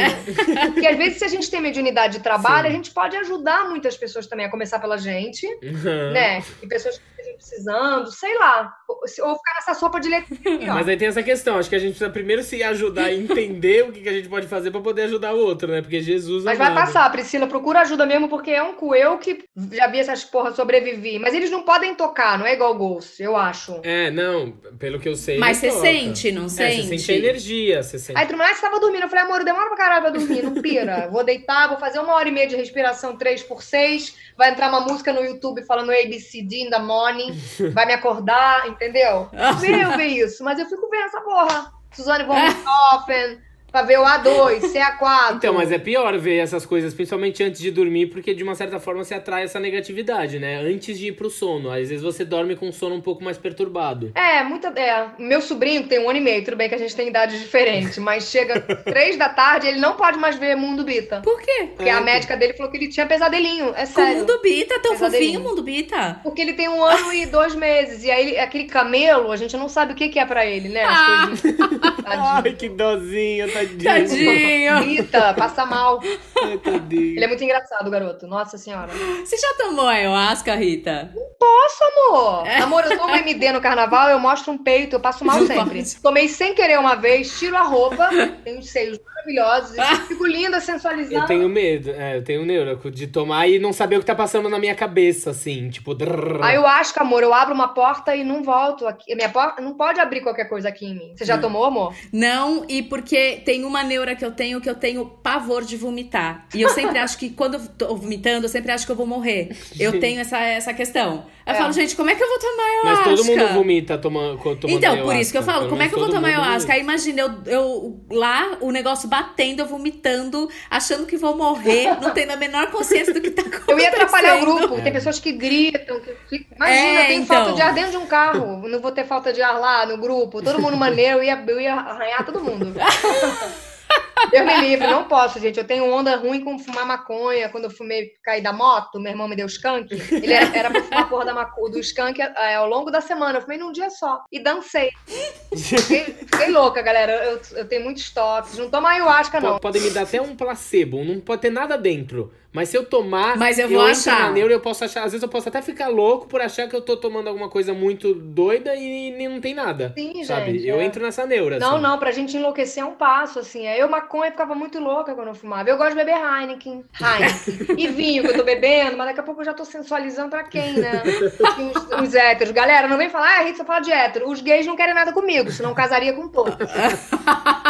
Porque às vezes se a gente tem mediunidade de trabalho, Sim. a gente pode ajudar muitas pessoas também, a começar pela gente, Uhum. né? E pessoas que precisando, sei lá. Ou ficar nessa sopa de leite. Mas aí tem essa questão, acho que a gente precisa primeiro se ajudar a entender o que, que a gente pode fazer pra poder ajudar o outro, né? Porque Jesus Mas vai amado. passar, Priscila, procura ajuda mesmo, porque é um cu. Eu que já vi essas porra sobrevivi. Mas eles não podem tocar, não é igual Ghost, eu acho. É, não, pelo que eu sei. Mas você toca. sente, não É, sente? você sente a energia, você sente. Aí tu mulher estava dormindo. Eu falei, amor, demora pra caralho pra dormir, não pira. Vou deitar, vou fazer uma hora e meia de respiração 3 por 6 Vai entrar uma música no YouTube falando ABCD in the morning. Vai me acordar, entendeu? Eu ver isso, mas eu fico vendo essa porra. Suzane von Richthofen, pra ver o A2, CA4. Então, mas é pior ver essas coisas, principalmente antes de dormir, porque de uma certa forma você atrai essa negatividade, né? Antes de ir pro sono. Às vezes você dorme com um sono um pouco mais perturbado. É, muita. É, meu sobrinho tem um ano e meio, tudo bem que a gente tem idade diferente, mas chega três da tarde, ele não pode mais ver Mundo Bita. Por quê? Porque a médica dele falou que ele tinha pesadelinho, é Com o sério. Mundo Bita, tão fofinho o Mundo Bita. Porque ele tem um ano e dois meses. E aí, ele- aquele camelo, a gente não sabe o que, que é pra ele, né? As Ah. coisinhas. Ai, que dozinho, tadinho. Tadinho. Rita, passa mal. Ai, tadinho. Ele é muito engraçado, garoto. Nossa senhora. Você já tomou ayahuasca, Rita? Posso, amor? Amor, eu tomo MD no carnaval, eu mostro um peito, eu passo mal Não sempre. pode. Tomei sem querer uma vez, tiro a roupa, tenho os seios maravilhosos, e fico linda, sensualizada. Eu tenho medo, é, eu tenho neuro de tomar e não saber o que tá passando na minha cabeça, assim, tipo. drrr. Aí eu acho que, amor, eu abro uma porta e não volto aqui. Minha porta não pode abrir qualquer coisa aqui em mim. Você já Hum. tomou, amor? Não, e porque tem uma neura que eu tenho que eu tenho pavor de vomitar. E eu sempre acho que quando eu tô vomitando, eu sempre acho que eu vou morrer. Eu tenho essa, essa questão. Eu É. falo, gente, como é que eu vou tomar Mas ayahuasca? todo mundo vomita toma, co- tomando Então, por ayahuasca. isso que eu falo, Pelo como é que eu vou tomar ayahuasca? Aí imagina, eu, eu lá, o negócio batendo, eu vomitando, achando que vou morrer, não tendo a menor consciência do que tá acontecendo. Eu ia atrapalhar o grupo. Tem pessoas que gritam. Que Imagina, É, tenho então. falta de ar dentro de um carro. Não vou ter falta de ar lá no grupo. Todo mundo maneiro. Eu ia, eu ia arranhar todo mundo. Deus me livre, não posso, gente. Eu tenho onda ruim com fumar maconha. Quando eu fumei, caí da moto, meu irmão me deu skunk. Ele era, era pra fumar a porra da maco, do skunk é, ao longo da semana. Eu fumei num dia só. E dancei. Fiquei, fiquei louca, galera. Eu, eu tenho muitos toques. Não toma ayahuasca, não. Po- Podem me dar até um placebo, não pode ter nada dentro. Mas se eu tomar, Mas eu vou entro achar. na neura, eu posso achar. Às vezes eu posso até ficar louco por achar que eu tô tomando alguma coisa muito doida e, nem- não tem nada. Sim, sabe? gente, eu é. entro nessa neura. Não, assim. não, pra gente enlouquecer é um passo, assim. Eu, maconha, ficava muito louca quando eu fumava. Eu gosto de beber Heineken, Heineken. e vinho que eu tô bebendo, mas daqui a pouco eu já tô sensualizando pra quem, né? E Os, os héteros. Galera, não vem falar, ah, a Rita só fala de hétero. Os gays não querem nada comigo, senão casaria com todos.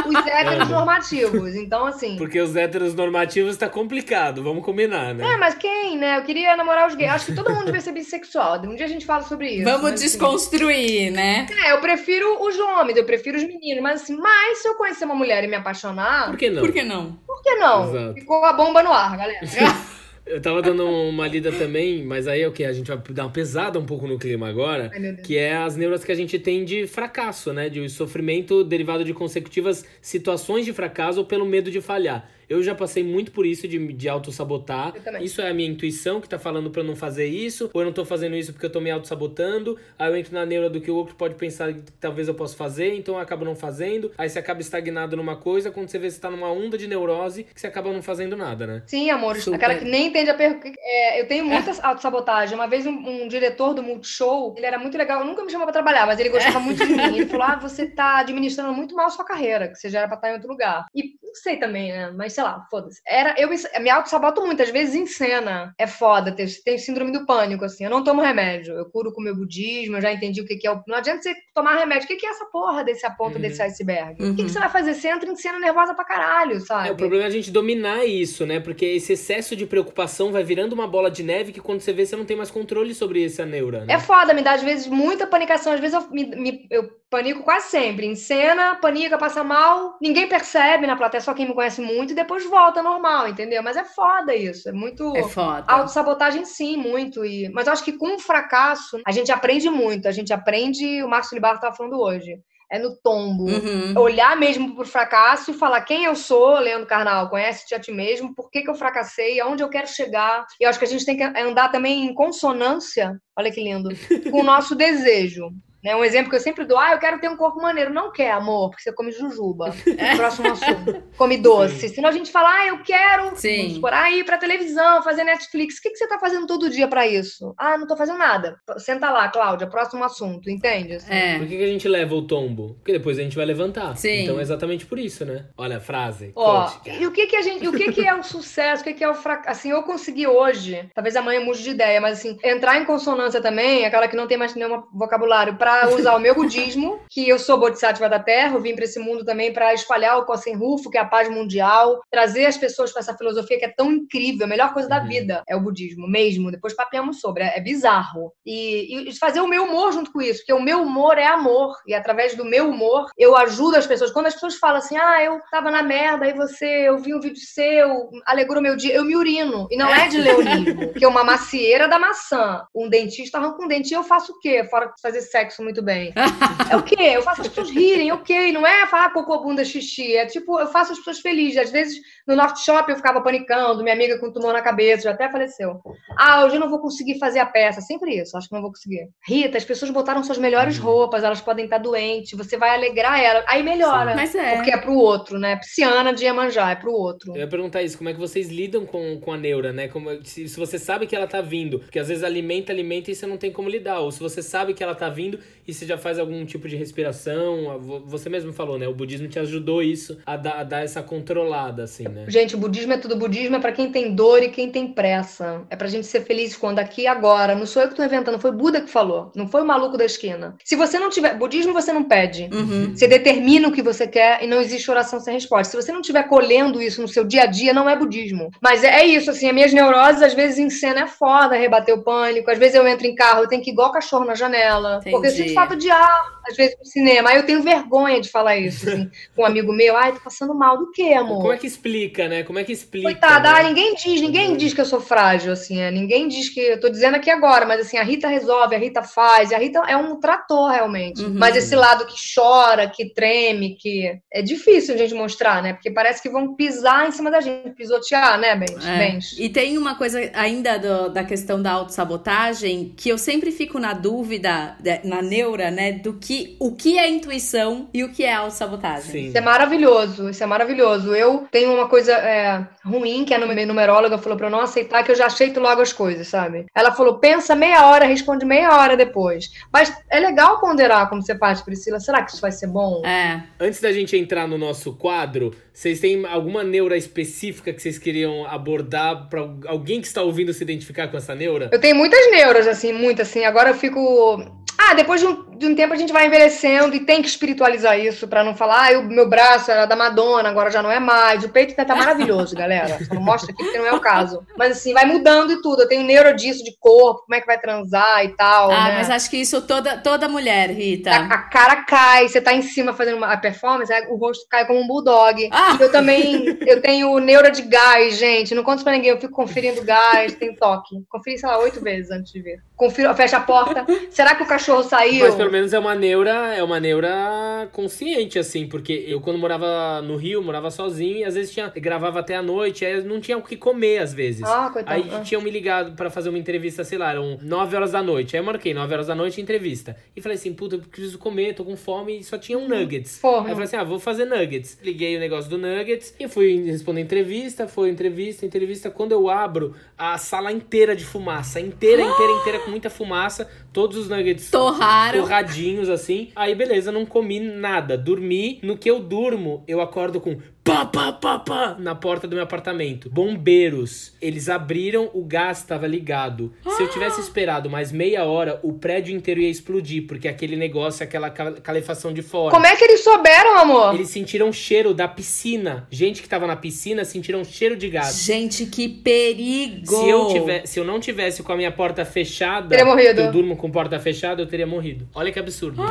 Os héteros normativos. Então, assim. Porque os héteros normativos tá complicado, vamos combinar, né? É, mas quem, né? Eu queria namorar os gays. Acho que todo mundo devia ser bissexual. Um dia a gente fala sobre isso. Vamos mas, assim, desconstruir, né? É, eu prefiro os homens, eu prefiro os meninos. Mas assim, mas se eu conhecer uma mulher e me apaixonar, Por que não? Por que não? por que não? Exato. Ficou a bomba no ar, galera. Eu tava dando uma lida também, mas aí é o que? A gente vai dar uma pesada um pouco no clima agora. Ai. Que é as neuras que a gente tem de fracasso, né? De sofrimento derivado de consecutivas situações de fracasso ou pelo medo de falhar. Eu já passei muito por isso de, de auto-sabotar. Isso é a minha intuição que tá falando pra eu não fazer isso, ou eu não tô fazendo isso porque eu tô me auto-sabotando. Aí eu entro na neura do que o outro pode pensar que talvez eu possa fazer, então eu acabo não fazendo. Aí você acaba estagnado numa coisa, quando você vê que você tá numa onda de neurose, que você acaba não fazendo nada, né? Sim, amor. Super. Aquela que nem entende a pergunta. É, eu tenho muita auto-sabotagem. Uma vez um, um, diretor do Multishow, ele era muito legal, nunca me chamou pra trabalhar, mas ele gostava muito de mim. Ele falou: ah, você tá administrando muito mal a sua carreira, que você já era pra estar em outro lugar. E não sei também, né? Mas sei lá, foda-se. Era, eu me, me auto-saboto muito, às vezes em cena. É foda, tem, tem síndrome do pânico, assim. Eu não tomo remédio. Eu curo com o meu budismo, eu já entendi o que, que é o. Não adianta você tomar remédio. O que, que é essa porra desse a ponta uhum. desse iceberg? Uhum. O que, que, uhum. você vai fazer? Você entra em cena nervosa pra caralho, sabe? É, o problema é a gente dominar isso, né? Porque esse excesso de preocupação vai virando uma bola de neve que quando você vê, você não tem mais controle sobre essa neura, né? É foda, me dá às vezes muita panicação. Às vezes eu, me, me, eu panico quase sempre. Em cena, panica, passa mal, ninguém percebe na plateia, só quem me conhece muito, e depois volta normal, entendeu? Mas é foda isso. É muito. É foda. Autossabotagem, sim, muito. E... Mas eu acho que com o fracasso, a gente aprende muito. A gente aprende. O Marcos Libar estava falando hoje é no tombo. Uhum. Olhar mesmo pro fracasso e falar quem eu sou, Leandro Carnal, conhece-te a ti mesmo, por que, que eu fracassei, aonde eu quero chegar. E eu acho que a gente tem que andar também em consonância, olha que lindo, com o nosso desejo. Né? Um exemplo que eu sempre dou, ah, eu quero ter um corpo maneiro. Não quer, amor, porque você come jujuba. Próximo assunto. Come doce. Sim. Senão a gente fala, ah, eu quero Sim. por aí pra televisão, fazer Netflix. O que, que você tá fazendo todo dia para isso? Ah, não tô fazendo nada. Senta lá, Cláudia, próximo assunto, entende? Assim. É. Por que, que a gente leva o tombo? Porque depois a gente vai levantar. Sim. Então é exatamente por isso, né? Olha a frase. Ó, e o que que a gente, o que que é o sucesso? O que que é o fracasso? Assim, eu consegui hoje, talvez amanhã mude de ideia, mas assim, entrar em consonância também, aquela que não tem mais nenhum vocabulário, para usar o meu budismo, que eu sou Bodhisattva da Terra, eu vim para esse mundo também para espalhar o Kosen Rufo, que é a paz mundial, trazer as pessoas para essa filosofia que é tão incrível, a melhor coisa da uhum. vida é o budismo mesmo. Depois papiamos sobre, é, é bizarro. E, e, fazer o meu humor junto com isso, porque o meu humor é amor, e através do meu humor eu ajudo as pessoas. Quando as pessoas falam assim, ah, eu tava na merda, aí você, eu vi um vídeo seu, alegrou meu dia, eu me urino. E não é de leonismo, que é uma macieira da maçã. Um dentista arranca um dente e eu faço o quê? Fora fazer sexo muito bem. É o quê? Eu faço as pessoas rirem, ok. Não é falar cocô, bunda, xixi. É tipo, eu faço as pessoas felizes. Às vezes, no North Shop, eu ficava panicando, minha amiga com tumor na cabeça, já até faleceu. Ah, hoje eu não vou conseguir fazer a peça. Sempre isso, acho que não vou conseguir. Rita, as pessoas botaram suas melhores uhum. roupas, elas podem estar doentes, você vai alegrar ela. Aí melhora. Sim. Mas é. Porque é pro outro, né? Pisciana de Iemanjá, é pro outro. Eu ia perguntar isso, como é que vocês lidam com, com a neura, né? Como, se, se você sabe que ela tá vindo, porque às vezes alimenta, alimenta e você não tem como lidar. Ou se você sabe que ela tá vindo e você já faz algum tipo de respiração. Você mesmo falou, né? O budismo te ajudou isso a dar, a dar essa controlada, assim, né? Gente, o budismo é tudo budismo, é para quem tem dor e quem tem pressa. É pra gente ser feliz quando aqui e agora. Não sou eu que tô inventando, foi Buda que falou. Não foi o maluco da esquina. Se você não tiver. Budismo você não pede. Uhum. Você determina o que você quer e não existe oração sem resposta. Se você não estiver colhendo isso no seu dia a dia, não é budismo. Mas é isso, assim, as minhas neuroses, às vezes, em cena é foda rebater o pânico. Às vezes eu entro em carro, eu tenho que ir igual cachorro na janela. Entendi. Porque eu sinto falta de ar às vezes, no cinema. Aí eu tenho vergonha de falar isso, assim, com um amigo meu. Ai, tô passando mal do quê, amor? Como é que explica, né? Como é que explica? Coitada, né? ah, ninguém diz, ninguém diz que eu sou frágil, assim, é, ninguém diz que. Eu tô dizendo aqui agora, mas assim, a Rita resolve, a Rita faz, a Rita é um trator, realmente. Uhum. Mas esse lado que chora, que treme, que. É difícil a gente mostrar, né? Porque parece que vão pisar em cima da gente, pisotear, né, Bens? É. E tem uma coisa ainda do, da questão da autossabotagem que eu sempre fico na dúvida, na neura, né, do que o que é intuição e o que é autossabotagem. Isso é maravilhoso, isso é maravilhoso. Eu tenho uma coisa é, ruim, que a minha numeróloga falou pra eu não aceitar, que eu já aceito logo as coisas, sabe? Ela falou, pensa meia hora, responde meia hora depois. Mas é legal ponderar como você faz, Priscila. Será que isso vai ser bom? É. Antes da gente entrar no nosso quadro, vocês têm alguma neura específica que vocês queriam abordar para alguém que está ouvindo se identificar com essa neura? Eu tenho muitas neuras, assim, muitas, assim. Agora eu fico ah, depois de um, de um, tempo a gente vai envelhecendo e tem que espiritualizar isso para não falar, ah, o meu braço era da Madonna, agora já não é mais. O peito tá maravilhoso, galera. Só não mostra aqui porque não é o caso. Mas assim, vai mudando e tudo. Eu tenho neuro disso, de corpo, como é que vai transar e tal. Ah, né? mas acho que isso toda, toda mulher, Rita. A, a cara cai, você tá em cima fazendo uma, a performance, o rosto cai como um bulldog. Ah. Eu também, eu tenho neuro de gás, gente. Não conto pra ninguém, eu fico conferindo gás, tenho toque. Conferi, sei lá, oito vezes antes de ver. Confiro, fecha a porta. Será que o cachorro cachorro saiu. Mas pelo menos é uma neura, é uma neura consciente, assim, porque eu quando morava no Rio, morava sozinho e às vezes tinha, gravava até a noite, aí não tinha o que comer às vezes. Ah, coitado. Aí Ah. tinham me ligado pra fazer uma entrevista, sei lá, eram 9 horas da noite. Aí eu marquei 9 horas da noite entrevista. E falei assim, puta, eu preciso comer, tô com fome e só tinha um nuggets. Porra. Aí eu falei assim, ah, vou fazer nuggets. Liguei o negócio do nuggets e fui responder entrevista, foi entrevista, entrevista. Quando eu abro, a sala inteira de fumaça, inteira, inteira, inteira, com muita fumaça, todos os nuggets Torraram. torradinhos assim. Aí beleza, não comi nada, dormi. No que eu durmo, eu acordo com pá, pá, pá, pá, na porta do meu apartamento. Bombeiros, eles abriram, o gás estava ligado. Se eu tivesse esperado mais meia hora, o prédio inteiro ia explodir, porque aquele negócio, aquela ca- calefação de fora. Como é que eles souberam, amor? Eles sentiram cheiro da piscina. Gente que tava na piscina sentiram cheiro de gás. Gente, que perigo! Se eu, tiver, se eu não tivesse com a minha porta fechada, Teria morrido. eu durmo com porta fechada, eu teria morrido. Olha que absurdo.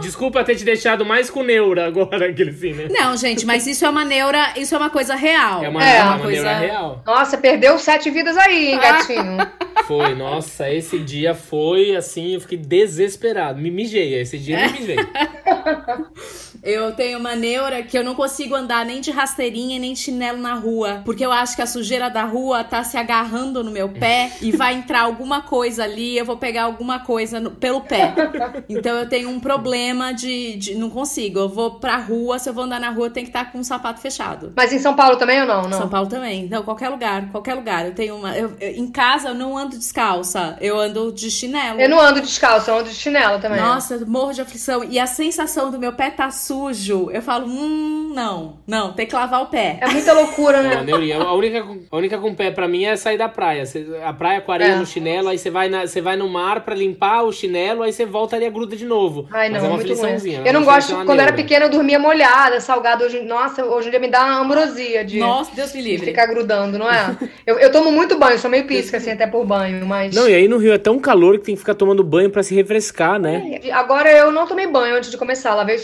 Desculpa ter te deixado mais com neura agora, aquele assim, né? Não, gente, mas isso é uma neura, isso é uma coisa real. É uma, É, é uma uma neura real. Nossa, perdeu sete vidas aí, hein, gatinho? Foi, nossa, esse dia foi assim, eu fiquei desesperado. Me mijei, esse dia eu me mijei. Eu tenho uma neura que eu não consigo andar nem de rasteirinha nem de chinelo na rua. Porque eu acho que a sujeira da rua tá se agarrando no meu pé e vai entrar alguma coisa ali, eu vou pegar alguma coisa no- pelo pé. Então eu tenho um problema de, de- Não consigo. Eu vou pra rua, se eu vou andar na rua, eu tenho que estar com o sapato fechado. Mas em São Paulo também ou não? Não. São Paulo também. Não, qualquer lugar, qualquer lugar. Eu tenho uma. eu- eu- em casa eu não ando descalça, eu ando de chinelo. Eu não ando descalço, eu ando de chinelo também. Nossa, morro de aflição. E a sensação do meu pé tá sujo, eu falo, hum, não, não, tem que lavar o pé. É muita loucura, É uma né? neurinha. A única, com- a única com pé pra mim é sair da praia. Cê- A praia com areia É. no chinelo, aí você vai, na- você vai no mar pra limpar o chinelo, aí você volta ali a gruda de novo. Ai, não, Mas é uma muito ruim. afliçãozinha. Eu não a ser gosto, uma quando eu era neura. pequena, eu dormia molhada, salgada. Hoje, nossa, hoje em dia me dá uma ambrosia de, Nossa, Deus me de livre. ficar grudando, não é? Eu, eu tomo muito banho, sou meio pisca, assim, até por banho, mas. Não, e aí no Rio é tão calor que tem que ficar tomando banho pra se refrescar, né? Agora eu não tomei banho antes de começar, lavei o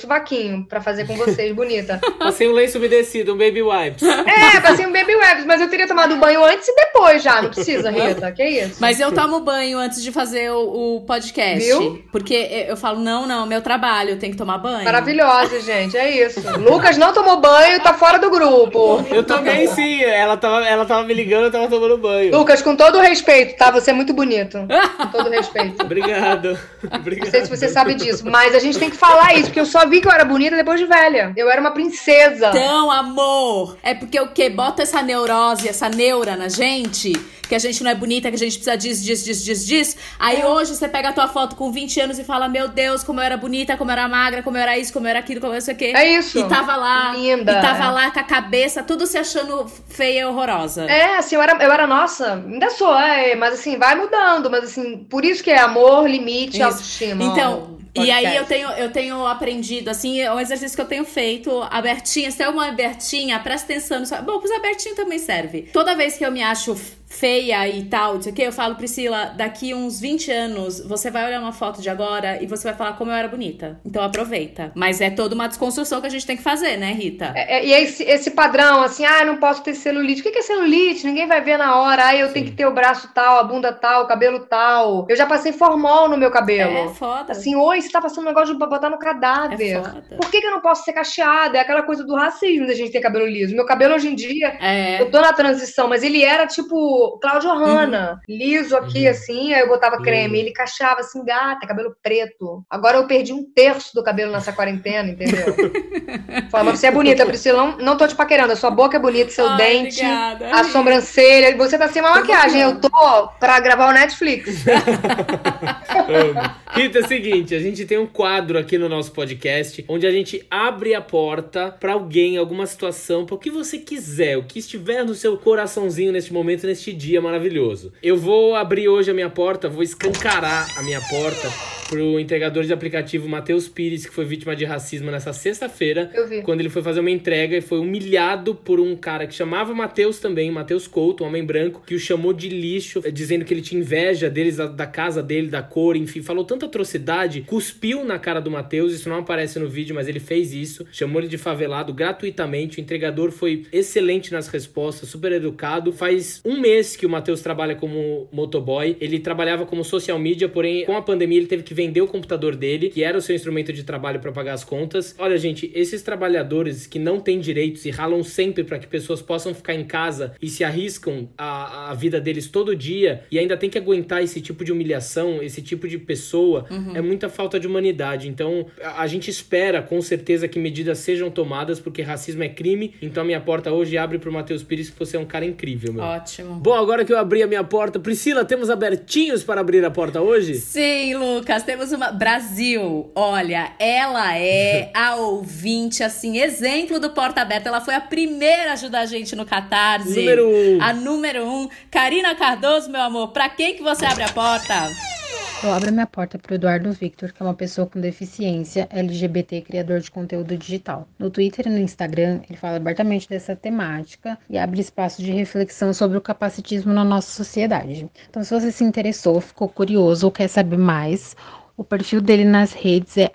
sovaquinho pra fazer com vocês, bonita. Passei um lenço umedecido, um baby wipes. É, passei um baby webs, mas eu teria tomado banho antes e depois já, não precisa, Rita, que isso? Mas eu tomo banho antes de fazer o, o podcast. Viu? Porque eu falo, não, não, meu trabalho, eu tenho que tomar banho. Maravilhosa, gente, é isso. Lucas não tomou banho, tá fora do grupo. Eu também sim, ela tava, ela tava me ligando, eu tava tomando banho. Lucas, com todo o respeito, tá? Você é muito bonito. Com todo o respeito. Obrigado. Não Obrigado. sei se você sabe disso, mas a gente tem que falar isso, porque eu só vi que eu era bonita depois de velha. Eu era uma princesa. Então, amor, é porque o quê? Bota essa neurose, essa neura na gente, que a gente não é bonita, que a gente precisa disso, disso, disso, disso, disso. Aí É. hoje você pega a tua foto com 20 anos e fala, meu Deus, como eu era bonita, como eu era magra, como eu era isso, como eu era aquilo, como eu não sei o quê. É isso. E tava lá, Linda, e tava é. lá com a cabeça, tudo se achando feia e horrorosa. É, assim, eu era, eu era nossa, ainda sou, é, mas assim, vai mudando, mas assim, por isso que é amor, limite, Isso. autoestima. Então, e aí eu tenho, eu tenho aprendido, assim, é um exercício que eu tenho feito, abertinha, se é uma abertinha, presta atenção. Bom, pros abertinhos também serve. Toda vez que eu me acho feia e tal, não sei o que, eu falo, Priscila, daqui uns 20 anos, você vai olhar uma foto de agora e você vai falar como eu era bonita. Então aproveita. Mas é toda uma desconstrução que a gente tem que fazer, né, Rita? É, é, e esse, esse padrão, assim, ah, eu não posso ter celulite. O que é celulite? Ninguém vai ver na hora. Ah, eu tenho que ter o braço tal, a bunda tal, o cabelo tal. Eu já passei formol no meu cabelo. É foda. Assim, oi, você tá passando um negócio de botar no cadáver. É foda. Por que, que eu não posso ser cacheada? É aquela coisa do racismo da gente ter cabelo liso. Meu cabelo hoje em dia, É. eu tô na transição, mas ele era tipo Cláudio Hanna, liso aqui Uhum. assim, aí eu botava Lindo. creme. Ele cacheava assim, gata, cabelo preto. Agora eu perdi um terço do cabelo nessa quarentena, entendeu? Fala, mas você é bonita, Priscila. Não, não tô te paquerando. A sua boca é bonita, seu Ai, dente, obrigada. a sobrancelha. Você tá sem uma maquiagem. Eu tô pra gravar o Netflix. Rita, é o seguinte, a gente tem um quadro aqui no nosso podcast onde a gente abre a porta pra alguém, alguma situação, para o que você quiser, o que estiver no seu coraçãozinho neste momento, neste dia maravilhoso. Eu vou abrir hoje a minha porta, vou escancarar a minha porta pro entregador de aplicativo Matheus Pires, que foi vítima de racismo nessa sexta-feira, quando ele foi fazer uma entrega e foi humilhado por um cara que chamava Matheus também, Matheus Couto, um homem branco, que o chamou de lixo, eh, dizendo que ele tinha inveja deles, da, da casa dele, da cor, enfim, falou tanta atrocidade, cuspiu na cara do Matheus, isso não aparece no vídeo, mas ele fez isso, chamou ele de favelado gratuitamente, o entregador foi excelente nas respostas, super educado. Faz um mês que o Matheus trabalha como motoboy, ele trabalhava como social media, porém com a pandemia ele teve que vender o computador dele, que era o seu instrumento de trabalho para pagar as contas. Olha, gente, esses trabalhadores que não têm direitos e ralam sempre para que pessoas possam ficar em casa e se arriscam a, a vida deles todo dia e ainda tem que aguentar esse tipo de humilhação, esse tipo de pessoa, uhum. é muita falta de humanidade. Então, a, a gente espera com certeza que medidas sejam tomadas, porque racismo é crime. Então, a minha porta hoje abre pro Matheus Pires, que você é um cara incrível, meu. Ótimo. Bom, agora que eu abri a minha porta, Priscila, temos abertinhos para abrir a porta hoje? Sim, Lucas, temos uma. Brasil, olha, ela é a ouvinte, assim, exemplo do Porta Aberta. Ela foi a primeira a ajudar a gente no Catarse. Número um. A número um. Karina Cardoso, meu amor, pra quem que você abre a porta? Eu abro minha porta para o Eduardo Victor, que é uma pessoa com deficiência LGBT criador de conteúdo digital. No Twitter e no Instagram, ele fala abertamente dessa temática e abre espaço de reflexão sobre o capacitismo na nossa sociedade. Então, se você se interessou, ficou curioso ou quer saber mais, o perfil dele nas redes é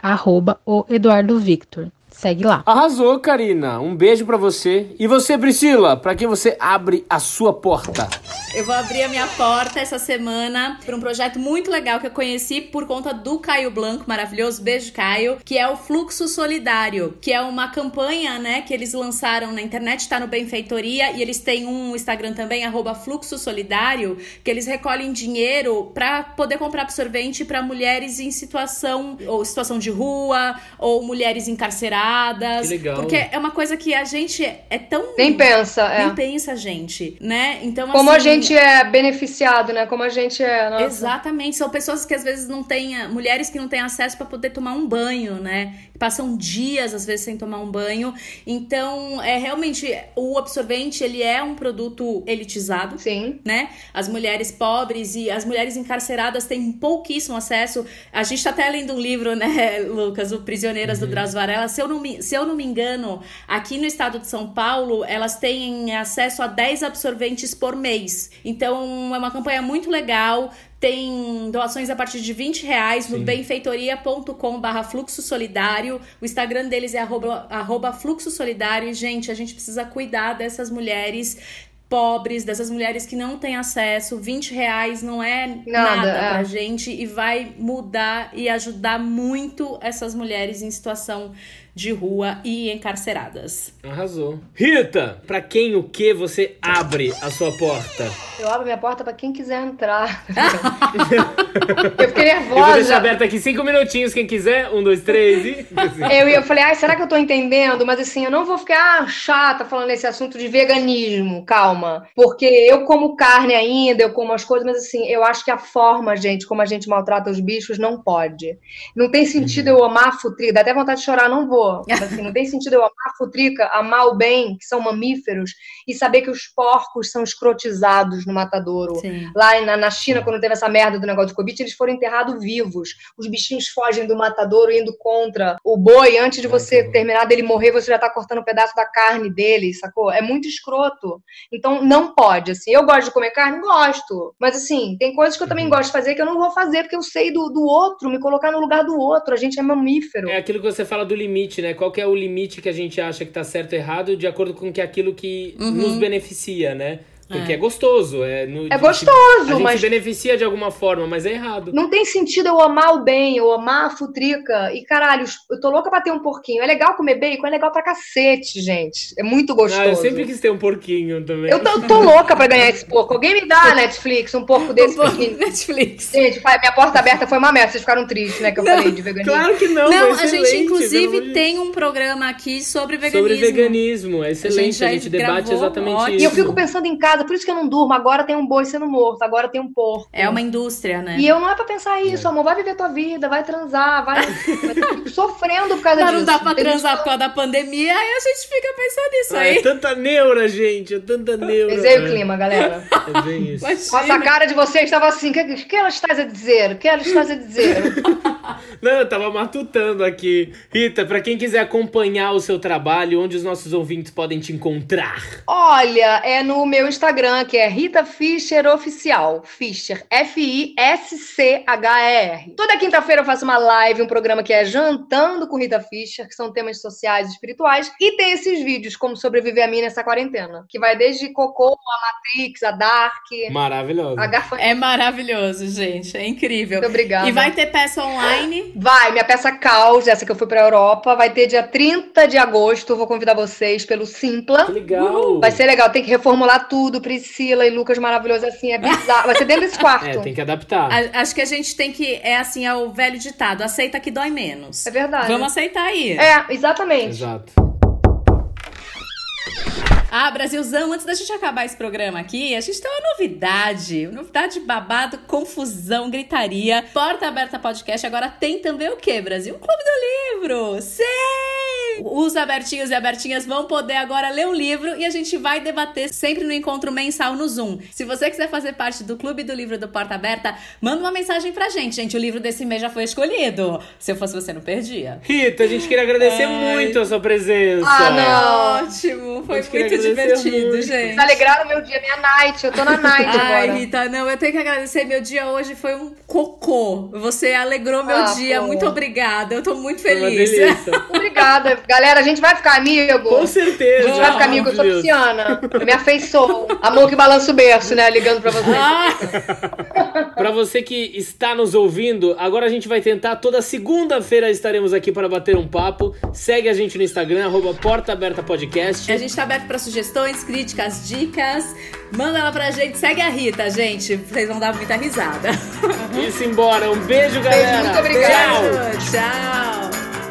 o Eduardo Victor. Segue lá. Arrasou, Karina. Um beijo para você. E você, Priscila, para quem você abre a sua porta? Eu vou abrir a minha porta essa semana para um projeto muito legal que eu conheci por conta do Caio Blanco, maravilhoso. Beijo, Caio. Que é o Fluxo Solidário, que é uma campanha, né, que eles lançaram na internet, tá no Benfeitoria, e eles têm um Instagram também, arroba Fluxo Solidário, que eles recolhem dinheiro para poder comprar absorvente para mulheres em situação, ou situação de rua, ou mulheres encarceradas que legal. Porque é uma coisa que a gente é tão. Nem pensa, é. Nem pensa, gente, né? Então, Como assim, a gente é beneficiado, né? Como a gente é. Nossa. Exatamente. São pessoas que às vezes não têm. Mulheres que não têm acesso para poder tomar um banho, né? Passam dias, às vezes, sem tomar um banho. Então, é realmente. O absorvente, ele é um produto elitizado. Sim. Né? As mulheres pobres e as mulheres encarceradas têm pouquíssimo acesso. A gente tá até lendo um livro, né, Lucas? O Prisioneiras uhum. do Drauzio Varela. Se eu não me, se eu não me engano, aqui no estado de São Paulo, elas têm acesso a 10 absorventes por mês. Então, é uma campanha muito legal. Tem doações a partir de 20 reais Sim. no benfeitoria.com barra fluxo solidário. O Instagram deles é arroba, arroba fluxo solidário. E, gente, a gente precisa cuidar dessas mulheres pobres, dessas mulheres que não têm acesso. 20 reais não é nada, nada é. pra gente e vai mudar e ajudar muito essas mulheres em situação de rua e encarceradas. Arrasou. Rita, para quem o que você abre a sua porta? Eu abro minha porta para quem quiser entrar. eu fiquei nervosa. Eu vou deixar aberta aqui cinco minutinhos, quem quiser. Um, dois, três e. eu, eu falei, ai, será que eu tô entendendo? Mas assim, eu não vou ficar chata falando esse assunto de veganismo, calma. Porque eu como carne ainda, eu como as coisas, mas assim, eu acho que a forma, gente, como a gente maltrata os bichos, não pode. Não tem sentido eu amar a futri, dá até vontade de chorar, não vou. Assim, não tem sentido eu amar a futrica, amar o bem, que são mamíferos, e saber que os porcos são escrotizados no matadouro. Sim. Lá na, na China, quando teve essa merda do negócio de Covid, eles foram enterrados vivos. Os bichinhos fogem do matadouro indo contra o boi. Antes de você terminar dele morrer, você já tá cortando um pedaço da carne dele, sacou? É muito escroto. Então, não pode, assim. Eu gosto de comer carne? Gosto. Mas, assim, tem coisas que eu também uhum. gosto de fazer que eu não vou fazer, porque eu sei do, do outro, me colocar no lugar do outro. A gente é mamífero. É aquilo que você fala do limite limite, né? Qual que é o limite que a gente acha que tá certo ou errado de acordo com que aquilo que uhum. nos beneficia, né? Porque é, é gostoso. É, no, é gostoso, a mas. se beneficia de alguma forma, mas é errado. Não tem sentido eu amar o bem, eu amar a futrica. E caralho, eu tô louca pra ter um porquinho. É legal comer bacon, é legal pra cacete, gente. É muito gostoso. Ah, eu sempre quis ter um porquinho também. Eu tô, tô louca pra ganhar esse porco. Alguém me dá, Netflix, um porco desse um porco Netflix. Gente, minha porta aberta foi uma merda. Vocês ficaram tristes, né? Que eu não, falei de veganismo. Claro que não. Não, a gente, inclusive, tem um programa aqui sobre veganismo. Sobre veganismo. É excelente. A gente, a gente debate exatamente ótimo. isso. E eu fico pensando em casa, por isso que eu não durmo agora tem um boi sendo morto, agora tem um porco. É uma indústria, né? E eu não é pra pensar isso, é. amor. Vai viver tua vida, vai transar, vai. sofrendo por causa Mas disso. não dá pra transar por causa da pandemia, aí a gente fica pensando nisso ah, aí. É tanta neura, gente, é tanta neura. Pesei o clima, galera. É bem isso. Nossa, a cara de vocês estava assim: o que, que ela está a dizer? O que ela está a dizer? não, eu tava matutando aqui. Rita, pra quem quiser acompanhar o seu trabalho, onde os nossos ouvintes podem te encontrar? Olha, é no meu Instagram, que é Rita Fischer Oficial. Fischer, F-I-S-C-H-E-R. Toda quinta-feira eu faço uma live, um programa que é Jantando com Rita Fischer, que são temas sociais e espirituais. E tem esses vídeos, como sobreviver a mim nessa quarentena, que vai desde Cocô, a Matrix, a Dark. Maravilhoso. A Garfa... É maravilhoso, gente. É incrível. Muito obrigada. E vai ter peça online online? Vai, minha peça Caos, essa que eu fui pra Europa, vai ter dia 30 de agosto. Vou convidar vocês pelo Simpla. Que legal. Vai ser legal, tem que reformular tudo. Priscila e Lucas maravilhoso assim, é bizarro. Vai ser dentro desse quarto. É, tem que adaptar. A- acho que a gente tem que. É assim, é o velho ditado: aceita que dói menos. É verdade. Vamos aceitar aí. É, exatamente. Exato. Ah, Brasilzão, antes da gente acabar esse programa aqui, a gente tem uma novidade. Novidade babado, confusão, gritaria. Porta Aberta Podcast agora tem também o quê, Brasil? Um Clube do Livro! Sim! Os abertinhos e abertinhas vão poder agora ler um livro e a gente vai debater sempre no encontro mensal no Zoom. Se você quiser fazer parte do Clube do Livro do Porta Aberta, manda uma mensagem pra gente. Gente, o livro desse mês já foi escolhido. Se eu fosse você, não perdia. Rita, a gente queria agradecer Ai. muito a sua presença. Ah, não. Ótimo, foi muito divertido, muito. gente. Vocês alegraram meu dia, minha night. Eu tô na night Ai, agora. Rita, não, eu tenho que agradecer. Meu dia hoje foi um cocô. Você alegrou meu Ah, dia. pô. Muito obrigada. Eu tô muito feliz. Obrigada. Galera, a gente vai ficar amigo? Com certeza. A gente vai ficar amigo, eu sou Deus. pisciana. Eu me afeiçoo. Amor que balança o berço, né? Ligando pra você. Ah, Pra você que está nos ouvindo, agora a gente vai tentar. Toda segunda-feira estaremos aqui para bater um papo. Segue a gente no Instagram, arroba Porta Aberta Podcast. a gente tá aberto pra sugestões, críticas, dicas. Manda lá pra gente. Segue a Rita, gente. Vocês vão dar muita risada. Isso embora. Um beijo, galera. muito obrigada. Tchau. Beijo, tchau.